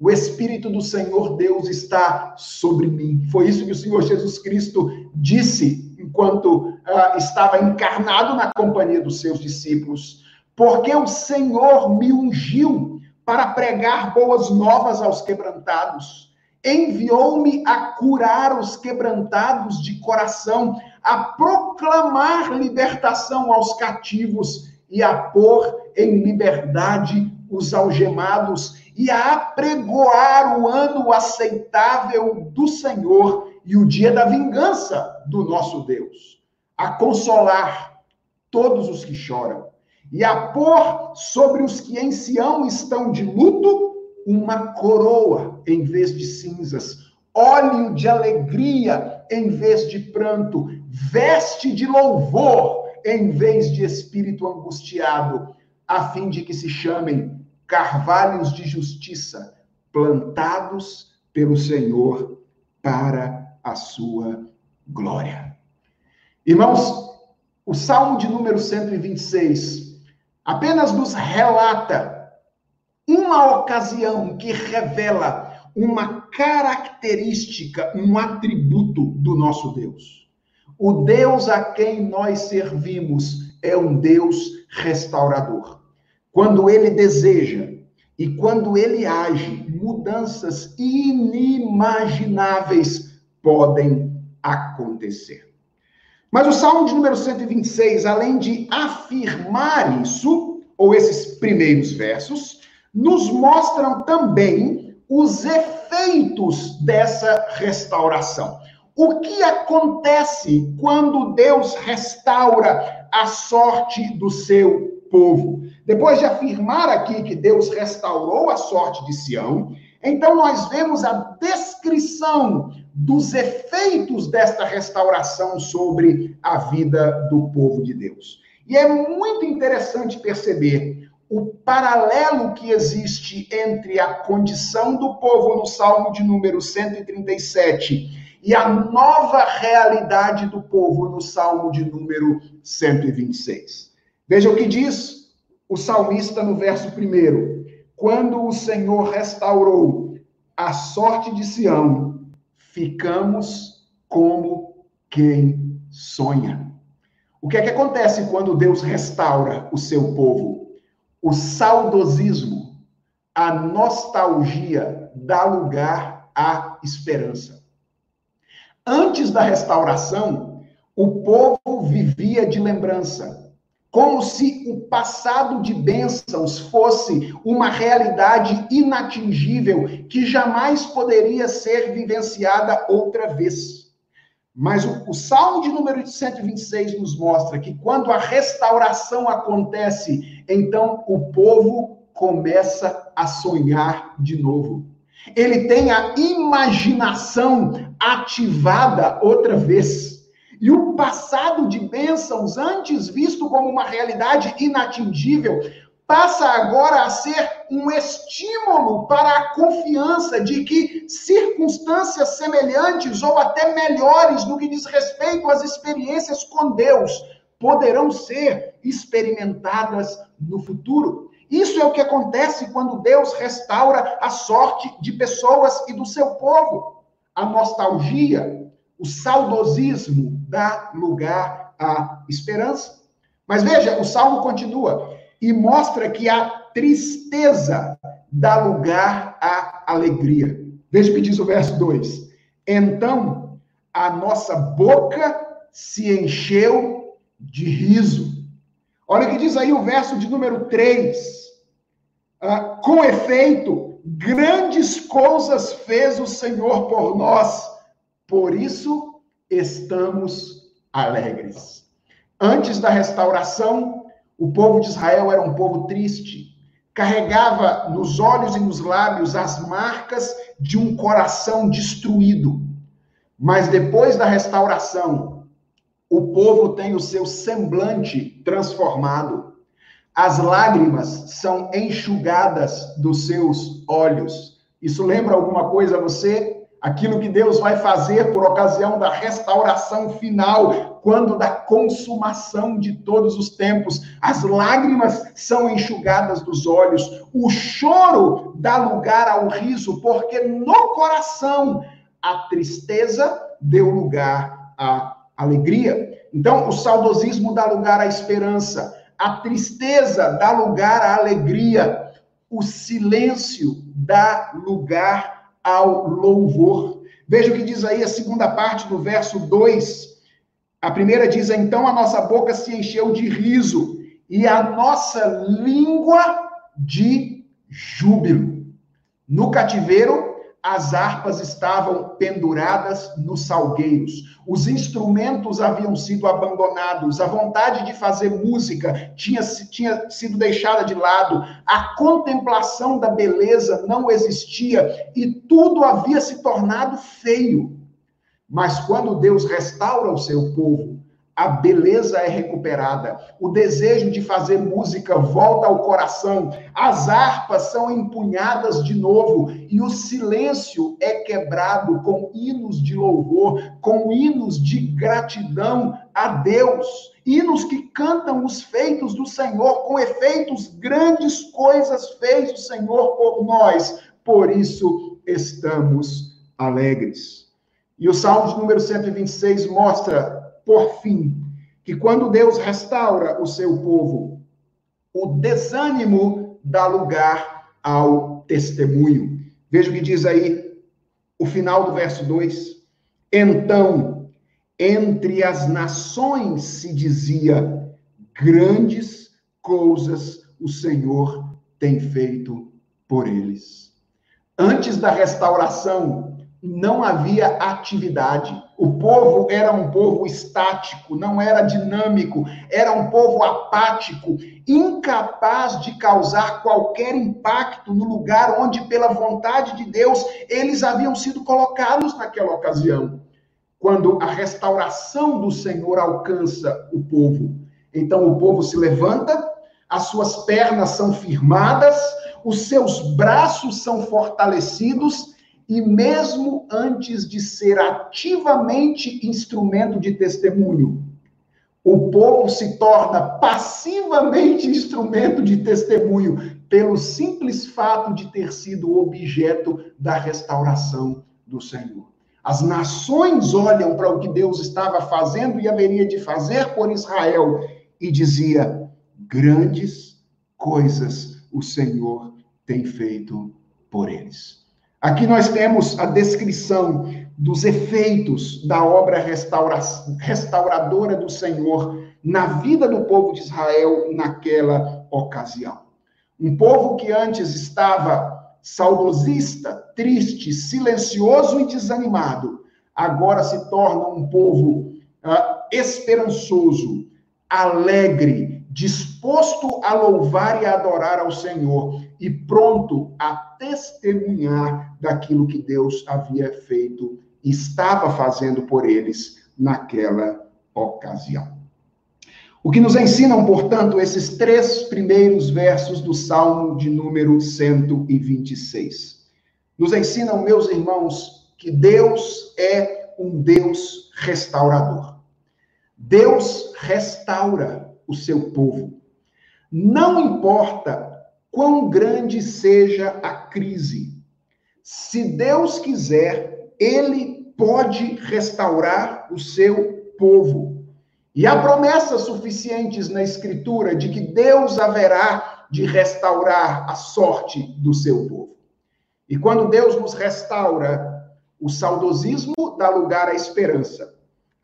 O Espírito do Senhor Deus está sobre mim. Foi isso que o Senhor Jesus Cristo disse enquanto uh, estava encarnado na companhia dos seus discípulos. Porque o Senhor me ungiu para pregar boas novas aos quebrantados. Enviou-me a curar os quebrantados de coração, a proclamar libertação aos cativos e a pôr em liberdade os algemados e a apregoar o ano aceitável do Senhor e o dia da vingança do nosso Deus, a consolar todos os que choram e a pôr sobre os que em Sião estão de luto uma coroa em vez de cinzas, óleo de alegria em vez de pranto, veste de louvor em vez de espírito angustiado, a fim de que se chamem carvalhos de justiça, plantados pelo Senhor para a sua glória. Irmãos, o Salmo de número 126 apenas nos relata uma ocasião que revela uma característica, um atributo do nosso Deus. O Deus a quem nós servimos é um Deus restaurador. Quando ele deseja e quando ele age, mudanças inimagináveis podem acontecer. Mas o Salmo de número 126, além de afirmar isso, ou esses primeiros versos, nos mostram também os efeitos dessa restauração. O que acontece quando Deus restaura a sorte do seu povo? Depois de afirmar aqui que Deus restaurou a sorte de Sião, então nós vemos a descrição dos efeitos desta restauração sobre a vida do povo de Deus. E é muito interessante perceber o paralelo que existe entre a condição do povo no Salmo de número 137 e a nova realidade do povo no Salmo de número 126. Veja o que diz o salmista no verso 1. Quando o Senhor restaurou a sorte de Sião, ficamos como quem sonha. O que é que acontece quando Deus restaura o seu povo? O saudosismo, a nostalgia dá lugar à esperança. Antes da restauração, o povo vivia de lembrança, como se o passado de bênçãos fosse uma realidade inatingível que jamais poderia ser vivenciada outra vez. Mas o, o Salmo de número 126 nos mostra que quando a restauração acontece, então o povo começa a sonhar de novo. Ele tem a imaginação ativada outra vez. E o passado de bênçãos, antes visto como uma realidade inatingível, passa agora a ser um estímulo para a confiança de que circunstâncias semelhantes ou até melhores no que diz respeito às experiências com Deus poderão ser experimentadas no futuro. Isso é o que acontece quando Deus restaura a sorte de pessoas e do seu povo. A nostalgia, o saudosismo dá lugar à esperança. Mas veja, o salmo continua e mostra que a tristeza dá lugar à alegria. Veja o que diz o verso 2. Então a nossa boca se encheu de riso. Olha o que diz aí o verso de número 3. Ah, com efeito, grandes coisas fez o Senhor por nós por isso estamos alegres. Antes da restauração, o povo de Israel era um povo triste, carregava nos olhos e nos lábios as marcas de um coração destruído. Mas depois da restauração, o povo tem o seu semblante transformado. As lágrimas são enxugadas dos seus olhos. Isso lembra alguma coisa a você? Aquilo que Deus vai fazer por ocasião da restauração final, quando da consumação de todos os tempos, as lágrimas são enxugadas dos olhos, o choro dá lugar ao riso, porque no coração a tristeza deu lugar à alegria. Então, o saudosismo dá lugar à esperança, a tristeza dá lugar à alegria, o silêncio dá lugar ao louvor. Veja o que diz aí a segunda parte do verso 2. A primeira diz: Então a nossa boca se encheu de riso e a nossa língua de júbilo. No cativeiro, as harpas estavam penduradas nos salgueiros, os instrumentos haviam sido abandonados, a vontade de fazer música tinha, tinha sido deixada de lado, a contemplação da beleza não existia e tudo havia se tornado feio. Mas quando Deus restaura o seu povo, a beleza é recuperada, o desejo de fazer música volta ao coração, as harpas são empunhadas de novo. E o silêncio é quebrado com hinos de louvor, com hinos de gratidão a Deus, hinos que cantam os feitos do Senhor, com efeitos, grandes coisas fez o Senhor por nós, por isso estamos alegres. E o Salmo de número 126 mostra por fim, que quando Deus restaura o seu povo, o desânimo dá lugar ao testemunho. Veja o que diz aí o final do verso 2. Então, entre as nações se dizia: grandes coisas o Senhor tem feito por eles. Antes da restauração, não havia atividade. O povo era um povo estático, não era dinâmico, era um povo apático, incapaz de causar qualquer impacto no lugar onde, pela vontade de Deus, eles haviam sido colocados naquela ocasião. Quando a restauração do Senhor alcança o povo, então o povo se levanta, as suas pernas são firmadas, os seus braços são fortalecidos e mesmo antes de ser ativamente instrumento de testemunho, o povo se torna passivamente instrumento de testemunho pelo simples fato de ter sido objeto da restauração do Senhor. As nações olham para o que Deus estava fazendo e haveria de fazer por Israel e dizia: grandes coisas o Senhor tem feito por eles. Aqui nós temos a descrição dos efeitos da obra restaura restauradora do Senhor na vida do povo de Israel naquela ocasião. Um povo que antes estava saudosista, triste, silencioso e desanimado, agora se torna um povo uh, esperançoso, alegre, disposto a louvar e adorar ao Senhor e pronto a testemunhar daquilo que Deus havia feito estava fazendo por eles naquela ocasião. O que nos ensinam, portanto, esses três primeiros versos do Salmo de número 126? Nos ensinam, meus irmãos, que Deus é um Deus restaurador. Deus restaura o seu povo. Não importa quão grande seja a crise, se Deus quiser, ele pode restaurar o seu povo. E há promessas suficientes na Escritura de que Deus haverá de restaurar a sorte do seu povo. E quando Deus nos restaura, o saudosismo dá lugar à esperança,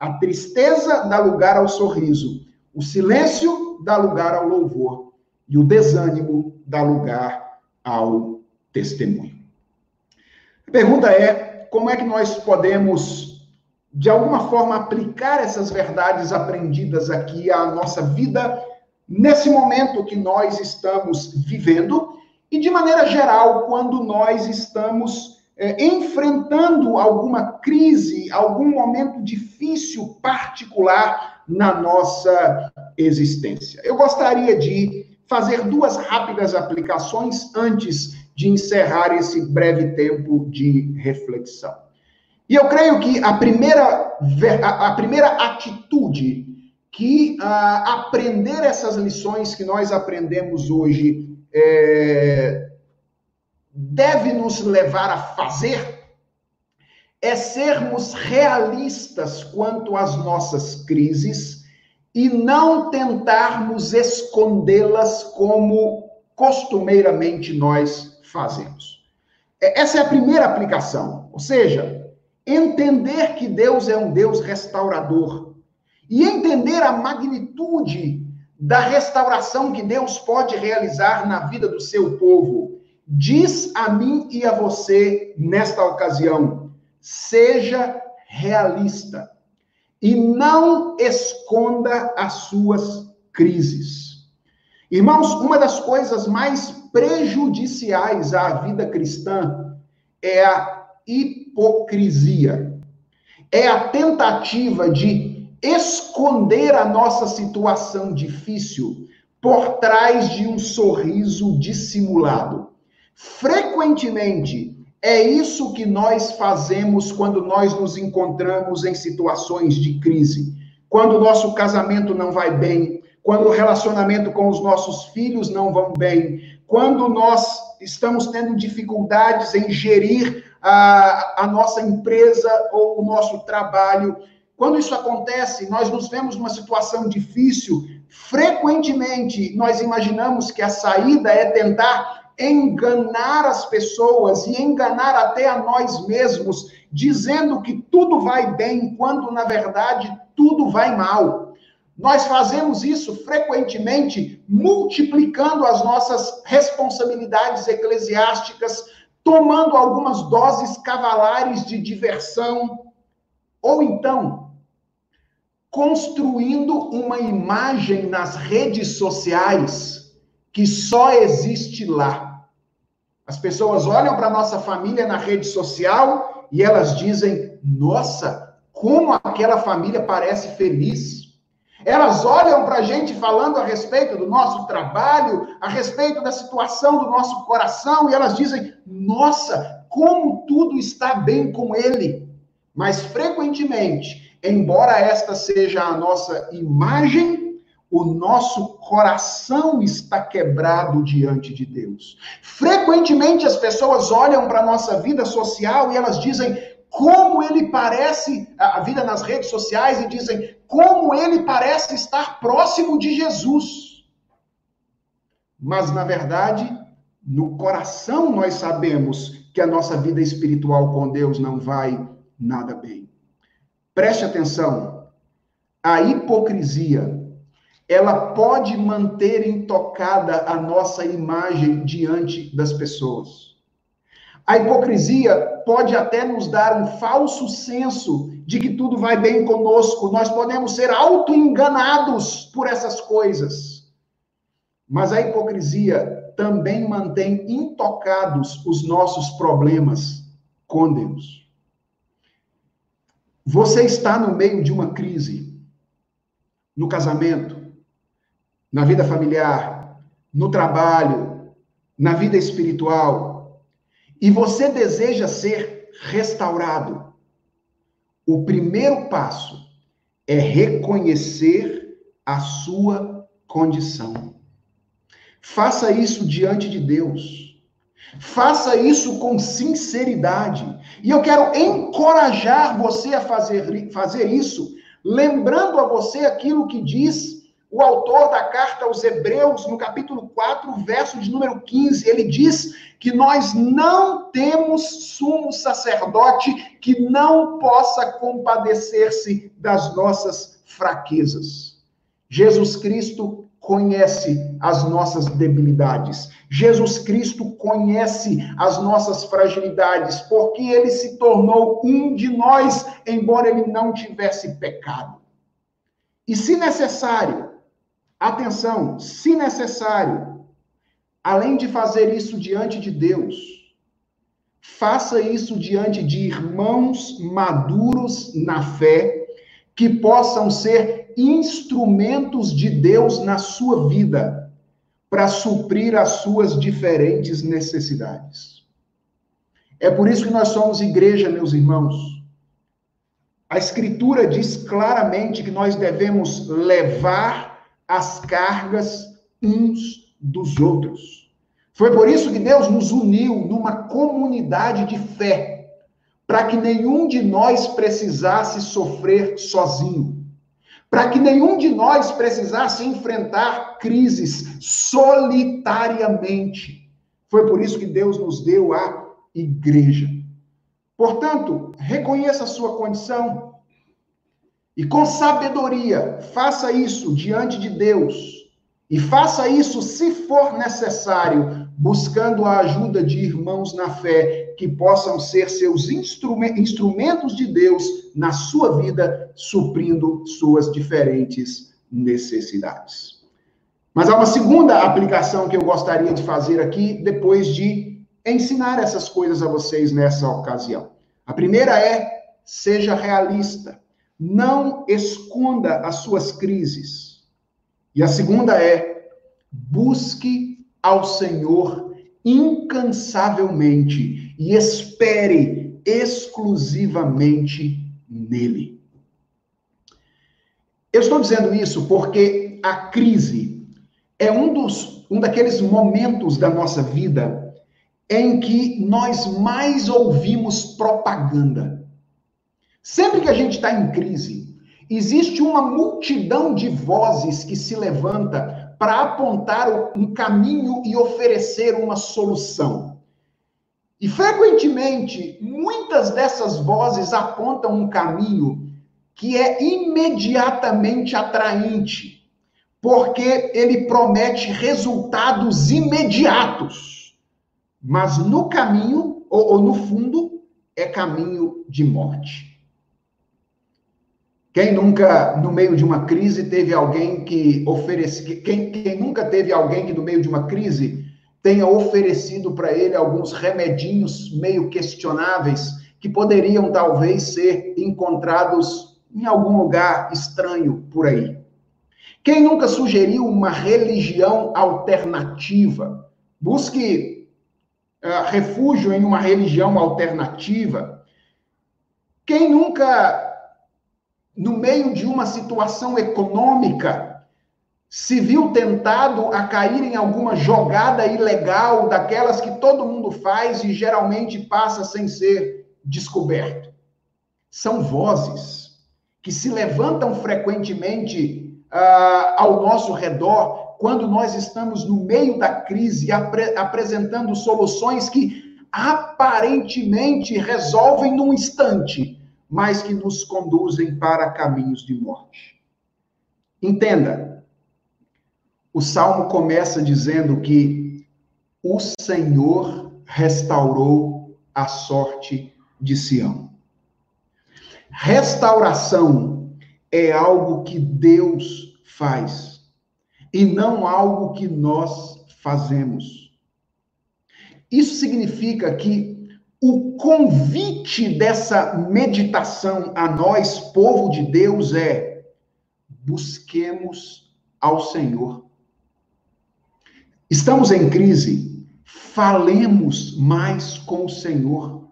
a tristeza dá lugar ao sorriso, o silêncio dá lugar ao louvor, e o desânimo dá lugar ao testemunho. A pergunta é: como é que nós podemos, de alguma forma, aplicar essas verdades aprendidas aqui à nossa vida nesse momento que nós estamos vivendo e, de maneira geral, quando nós estamos é, enfrentando alguma crise, algum momento difícil particular na nossa existência? Eu gostaria de fazer duas rápidas aplicações antes de encerrar esse breve tempo de reflexão. E eu creio que a primeira, a primeira atitude que uh, aprender essas lições que nós aprendemos hoje é, deve nos levar a fazer é sermos realistas quanto às nossas crises e não tentarmos escondê-las como costumeiramente nós fazemos. É, essa é a primeira aplicação. Ou seja, entender que Deus é um Deus restaurador e entender a magnitude da restauração que Deus pode realizar na vida do seu povo. Diz a mim e a você nesta ocasião: seja realista e não esconda as suas crises. Irmãos, uma das coisas mais prejudiciais à vida cristã é a hipocrisia. É a tentativa de esconder a nossa situação difícil por trás de um sorriso dissimulado. Frequentemente, é isso que nós fazemos quando nós nos encontramos em situações de crise. Quando o nosso casamento não vai bem, quando o relacionamento com os nossos filhos não vão bem, quando nós estamos tendo dificuldades em gerir a, a nossa empresa ou o nosso trabalho. Quando isso acontece, nós nos vemos numa situação difícil, frequentemente nós imaginamos que a saída é tentar enganar as pessoas e enganar até a nós mesmos, dizendo que tudo vai bem, quando na verdade tudo vai mal. Nós fazemos isso frequentemente, multiplicando as nossas responsabilidades eclesiásticas, tomando algumas doses cavalares de diversão, ou então construindo uma imagem nas redes sociais que só existe lá. As pessoas olham para nossa família na rede social e elas dizem: Nossa, como aquela família parece feliz. Elas olham para a gente falando a respeito do nosso trabalho, a respeito da situação do nosso coração, e elas dizem: Nossa, como tudo está bem com ele. Mas frequentemente, embora esta seja a nossa imagem, o nosso coração está quebrado diante de Deus. Frequentemente as pessoas olham para a nossa vida social e elas dizem como ele parece, a vida nas redes sociais, e dizem como ele parece estar próximo de Jesus. Mas, na verdade, no coração nós sabemos que a nossa vida espiritual com Deus não vai nada bem. Preste atenção. A hipocrisia ela pode manter intocada a nossa imagem diante das pessoas. A hipocrisia pode até nos dar um falso senso de que tudo vai bem conosco. Nós podemos ser auto-enganados por essas coisas. Mas a hipocrisia também mantém intocados os nossos problemas com Deus. Você está no meio de uma crise no casamento, na vida familiar, no trabalho, na vida espiritual, e você deseja ser restaurado, o primeiro passo é reconhecer a sua condição. Faça isso diante de Deus. Faça isso com sinceridade. E eu quero encorajar você a fazer, fazer isso, lembrando a você aquilo que diz o autor da carta aos Hebreus, no capítulo 4, verso de número 15, ele diz que nós não temos sumo sacerdote que não possa compadecer-se das nossas fraquezas. Jesus Cristo conhece as nossas debilidades. Jesus Cristo conhece as nossas fragilidades, porque ele se tornou um de nós, embora ele não tivesse pecado. E se necessário, Atenção, se necessário, além de fazer isso diante de Deus, faça isso diante de irmãos maduros na fé, que possam ser instrumentos de Deus na sua vida, para suprir as suas diferentes necessidades. É por isso que nós somos igreja, meus irmãos. A Escritura diz claramente que nós devemos levar as cargas uns dos outros. Foi por isso que Deus nos uniu numa comunidade de fé, para que nenhum de nós precisasse sofrer sozinho, para que nenhum de nós precisasse enfrentar crises solitariamente. Foi por isso que Deus nos deu a igreja. Portanto, reconheça a sua condição e com sabedoria faça isso diante de Deus. E faça isso, se for necessário, buscando a ajuda de irmãos na fé que possam ser seus instrumentos de Deus na sua vida, suprindo suas diferentes necessidades. Mas há uma segunda aplicação que eu gostaria de fazer aqui, depois de ensinar essas coisas a vocês nessa ocasião. A primeira é: seja realista. Não esconda as suas crises. E a segunda é: busque ao Senhor incansavelmente e espere exclusivamente nele. Eu estou dizendo isso porque a crise é um dos um daqueles momentos da nossa vida em que nós mais ouvimos propaganda. Sempre que a gente está em crise, existe uma multidão de vozes que se levanta para apontar um caminho e oferecer uma solução. E frequentemente, muitas dessas vozes apontam um caminho que é imediatamente atraente porque ele promete resultados imediatos. Mas no caminho, ou, ou no fundo, é caminho de morte. Quem nunca, no meio de uma crise, teve alguém que oferece. Quem, quem nunca teve alguém que, no meio de uma crise, tenha oferecido para ele alguns remedinhos meio questionáveis que poderiam talvez ser encontrados em algum lugar estranho por aí? Quem nunca sugeriu uma religião alternativa? Busque uh, refúgio em uma religião alternativa. Quem nunca, no meio de uma situação econômica, se viu tentado a cair em alguma jogada ilegal, daquelas que todo mundo faz e geralmente passa sem ser descoberto? São vozes que se levantam frequentemente uh, ao nosso redor, quando nós estamos no meio da crise, apre apresentando soluções que aparentemente resolvem num instante, mas que nos conduzem para caminhos de morte. Entenda, o salmo começa dizendo que o Senhor restaurou a sorte de Sião. Restauração é algo que Deus faz e não algo que nós fazemos. Isso significa que o convite dessa meditação a nós, povo de Deus, é busquemos ao Senhor. Estamos em crise, falemos mais com o Senhor.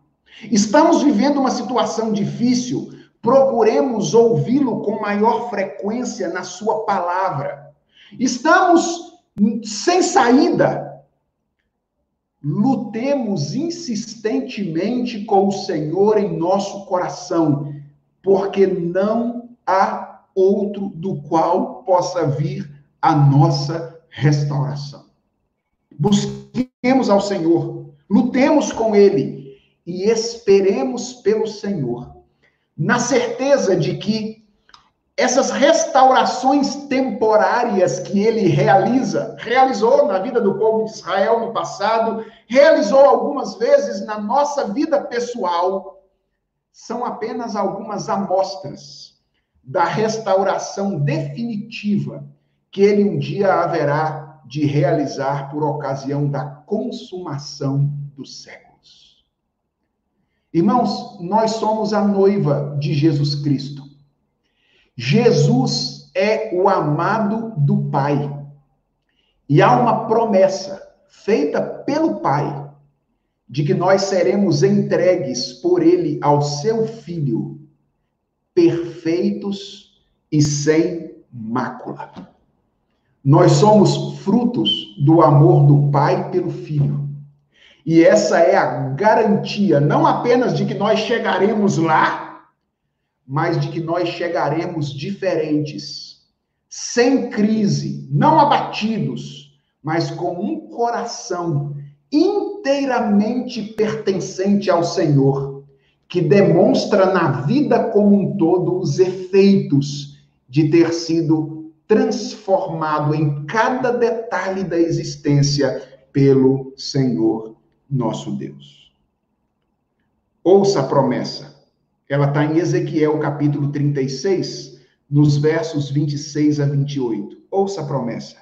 Estamos vivendo uma situação difícil, procuremos ouvi-lo com maior frequência na sua palavra. Estamos sem saída. Lutemos insistentemente com o Senhor em nosso coração, porque não há outro do qual possa vir a nossa restauração. Busquemos ao Senhor, lutemos com Ele e esperemos pelo Senhor na certeza de que essas restaurações temporárias que ele realiza, realizou na vida do povo de Israel no passado, realizou algumas vezes na nossa vida pessoal, são apenas algumas amostras da restauração definitiva que ele um dia haverá de realizar por ocasião da consumação do século. Irmãos, nós somos a noiva de Jesus Cristo. Jesus é o amado do Pai. E há uma promessa feita pelo Pai de que nós seremos entregues por ele ao seu filho, perfeitos e sem mácula. Nós somos frutos do amor do Pai pelo filho. E essa é a garantia, não apenas de que nós chegaremos lá, mas de que nós chegaremos diferentes, sem crise, não abatidos, mas com um coração inteiramente pertencente ao Senhor, que demonstra na vida como um todo os efeitos de ter sido transformado em cada detalhe da existência pelo Senhor nosso Deus. Ouça a promessa. Ela está em Ezequiel capítulo 36, nos versos 26 a 28. Ouça a promessa.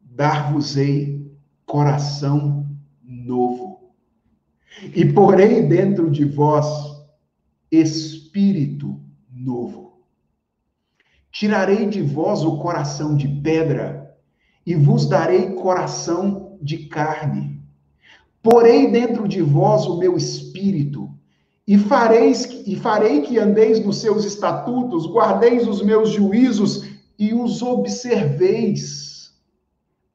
Dar-vos-ei coração novo, e porei dentro de vós espírito novo. Tirarei de vós o coração de pedra e vos darei coração de carne. Porei dentro de vós o meu espírito e fareis e farei que andeis nos seus estatutos, guardeis os meus juízos e os observeis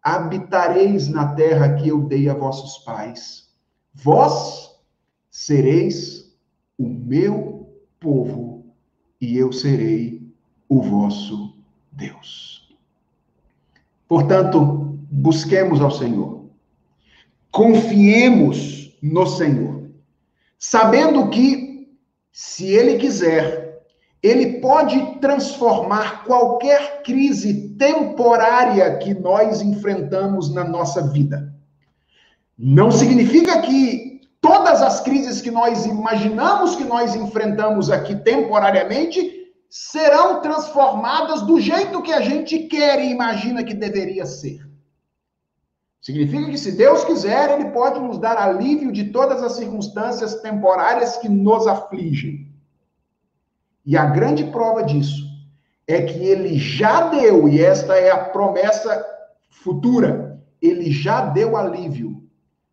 habitareis na terra que eu dei a vossos pais. Vós sereis o meu povo e eu serei o vosso Deus. Portanto, busquemos ao Senhor. Confiemos no Senhor, sabendo que se ele quiser, ele pode transformar qualquer crise temporária que nós enfrentamos na nossa vida. Não significa que todas as crises que nós imaginamos que nós enfrentamos aqui temporariamente serão transformadas do jeito que a gente quer e imagina que deveria ser. Significa que, se Deus quiser, Ele pode nos dar alívio de todas as circunstâncias temporárias que nos afligem. E a grande prova disso é que ele já deu, e esta é a promessa futura, ele já deu alívio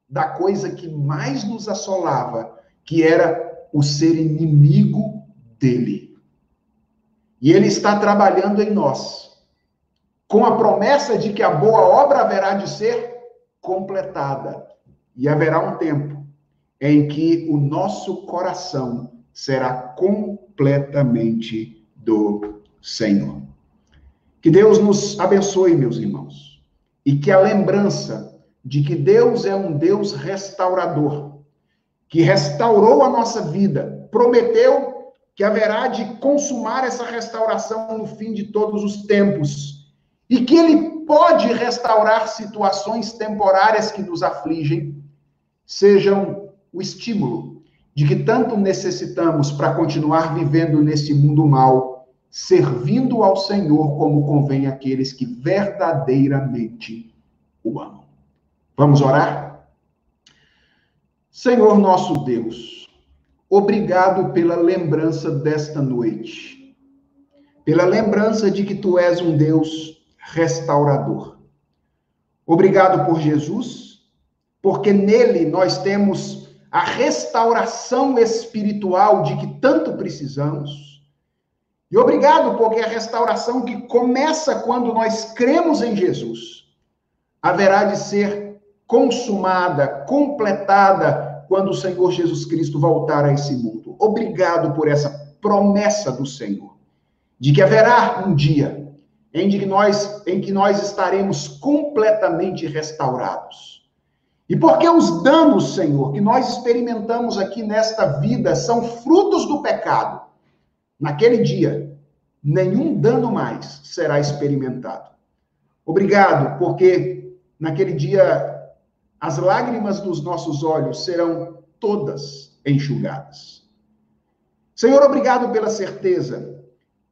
da coisa que mais nos assolava, que era o ser inimigo dele. E ele está trabalhando em nós, com a promessa de que a boa obra haverá de ser completada. E haverá um tempo em que o nosso coração será completamente do Senhor. Que Deus nos abençoe, meus irmãos, e que a lembrança de que Deus é um Deus restaurador, que restaurou a nossa vida, prometeu que haverá de consumar essa restauração no fim de todos os tempos, e que Ele pode restaurar situações temporárias que nos afligem, sejam o estímulo de que tanto necessitamos para continuar vivendo nesse mundo mal, servindo ao Senhor como convém aqueles que verdadeiramente o amam. Vamos orar? Senhor nosso Deus, obrigado pela lembrança desta noite, pela lembrança de que tu és um Deus restaurador. Obrigado por Jesus, porque nele nós temos a restauração espiritual de que tanto precisamos. E obrigado, porque a restauração que começa quando nós cremos em Jesus haverá de ser consumada, completada quando o Senhor Jesus Cristo voltar a esse mundo. Obrigado por essa promessa do Senhor, de que haverá um dia em que nós, em que nós estaremos completamente restaurados e porque os danos, Senhor, que nós experimentamos aqui nesta vida são frutos do pecado, naquele dia, nenhum dano mais será experimentado. Obrigado, porque naquele dia as lágrimas dos nossos olhos serão todas enxugadas. Senhor, obrigado pela certeza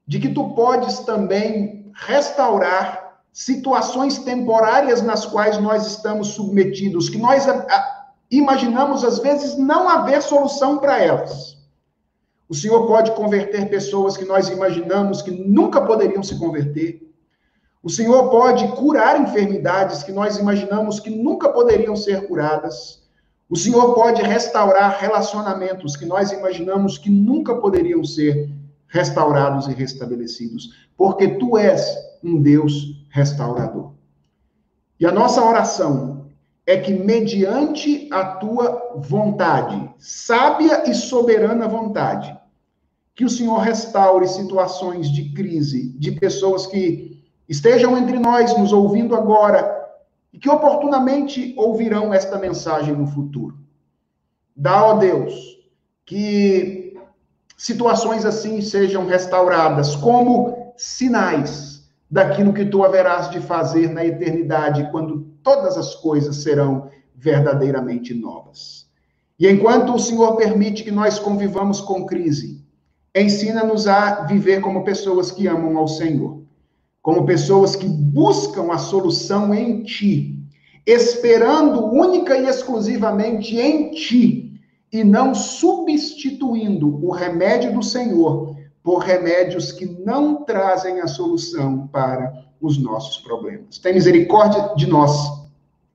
de que tu podes também restaurar situações temporárias nas quais nós estamos submetidos, que nós a, a, imaginamos às vezes não haver solução para elas. O Senhor pode converter pessoas que nós imaginamos que nunca poderiam se converter. O Senhor pode curar enfermidades que nós imaginamos que nunca poderiam ser curadas. O Senhor pode restaurar relacionamentos que nós imaginamos que nunca poderiam ser restaurados e restabelecidos, porque tu és um Deus restaurador. E a nossa oração é que, mediante a tua vontade, sábia e soberana vontade, que o Senhor restaure situações de crise, de pessoas que estejam entre nós, nos ouvindo agora, e que oportunamente ouvirão esta mensagem no futuro. Dá, ó Deus, que situações assim sejam restauradas como sinais daquilo que tu haverás de fazer na eternidade, quando todas as coisas serão verdadeiramente novas. E enquanto o Senhor permite que nós convivamos com crise, ensina-nos a viver como pessoas que amam ao Senhor, como pessoas que buscam a solução em Ti, esperando única e exclusivamente em Ti, e não substituindo o remédio do Senhor por remédios que não trazem a solução para os nossos problemas. Tem misericórdia de nós,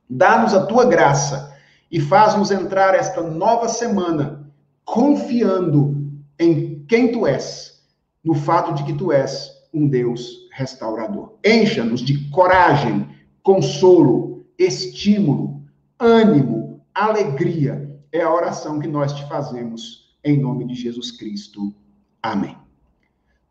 dá-nos a tua graça e faz-nos entrar esta nova semana confiando em quem tu és, no fato de que tu és um Deus restaurador. Encha-nos de coragem, consolo, estímulo, ânimo, alegria. É a oração que nós te fazemos em nome de Jesus Cristo. Amém.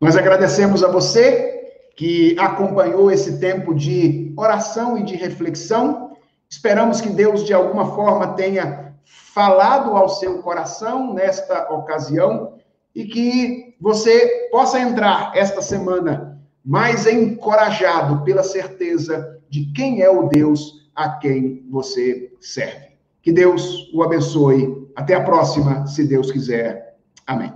Nós agradecemos a você que acompanhou esse tempo de oração e de reflexão. Esperamos que Deus, de alguma forma, tenha falado ao seu coração nesta ocasião e que você possa entrar esta semana mais encorajado pela certeza de quem é o Deus a quem você serve. Que Deus o abençoe. Até a próxima, se Deus quiser. Amém.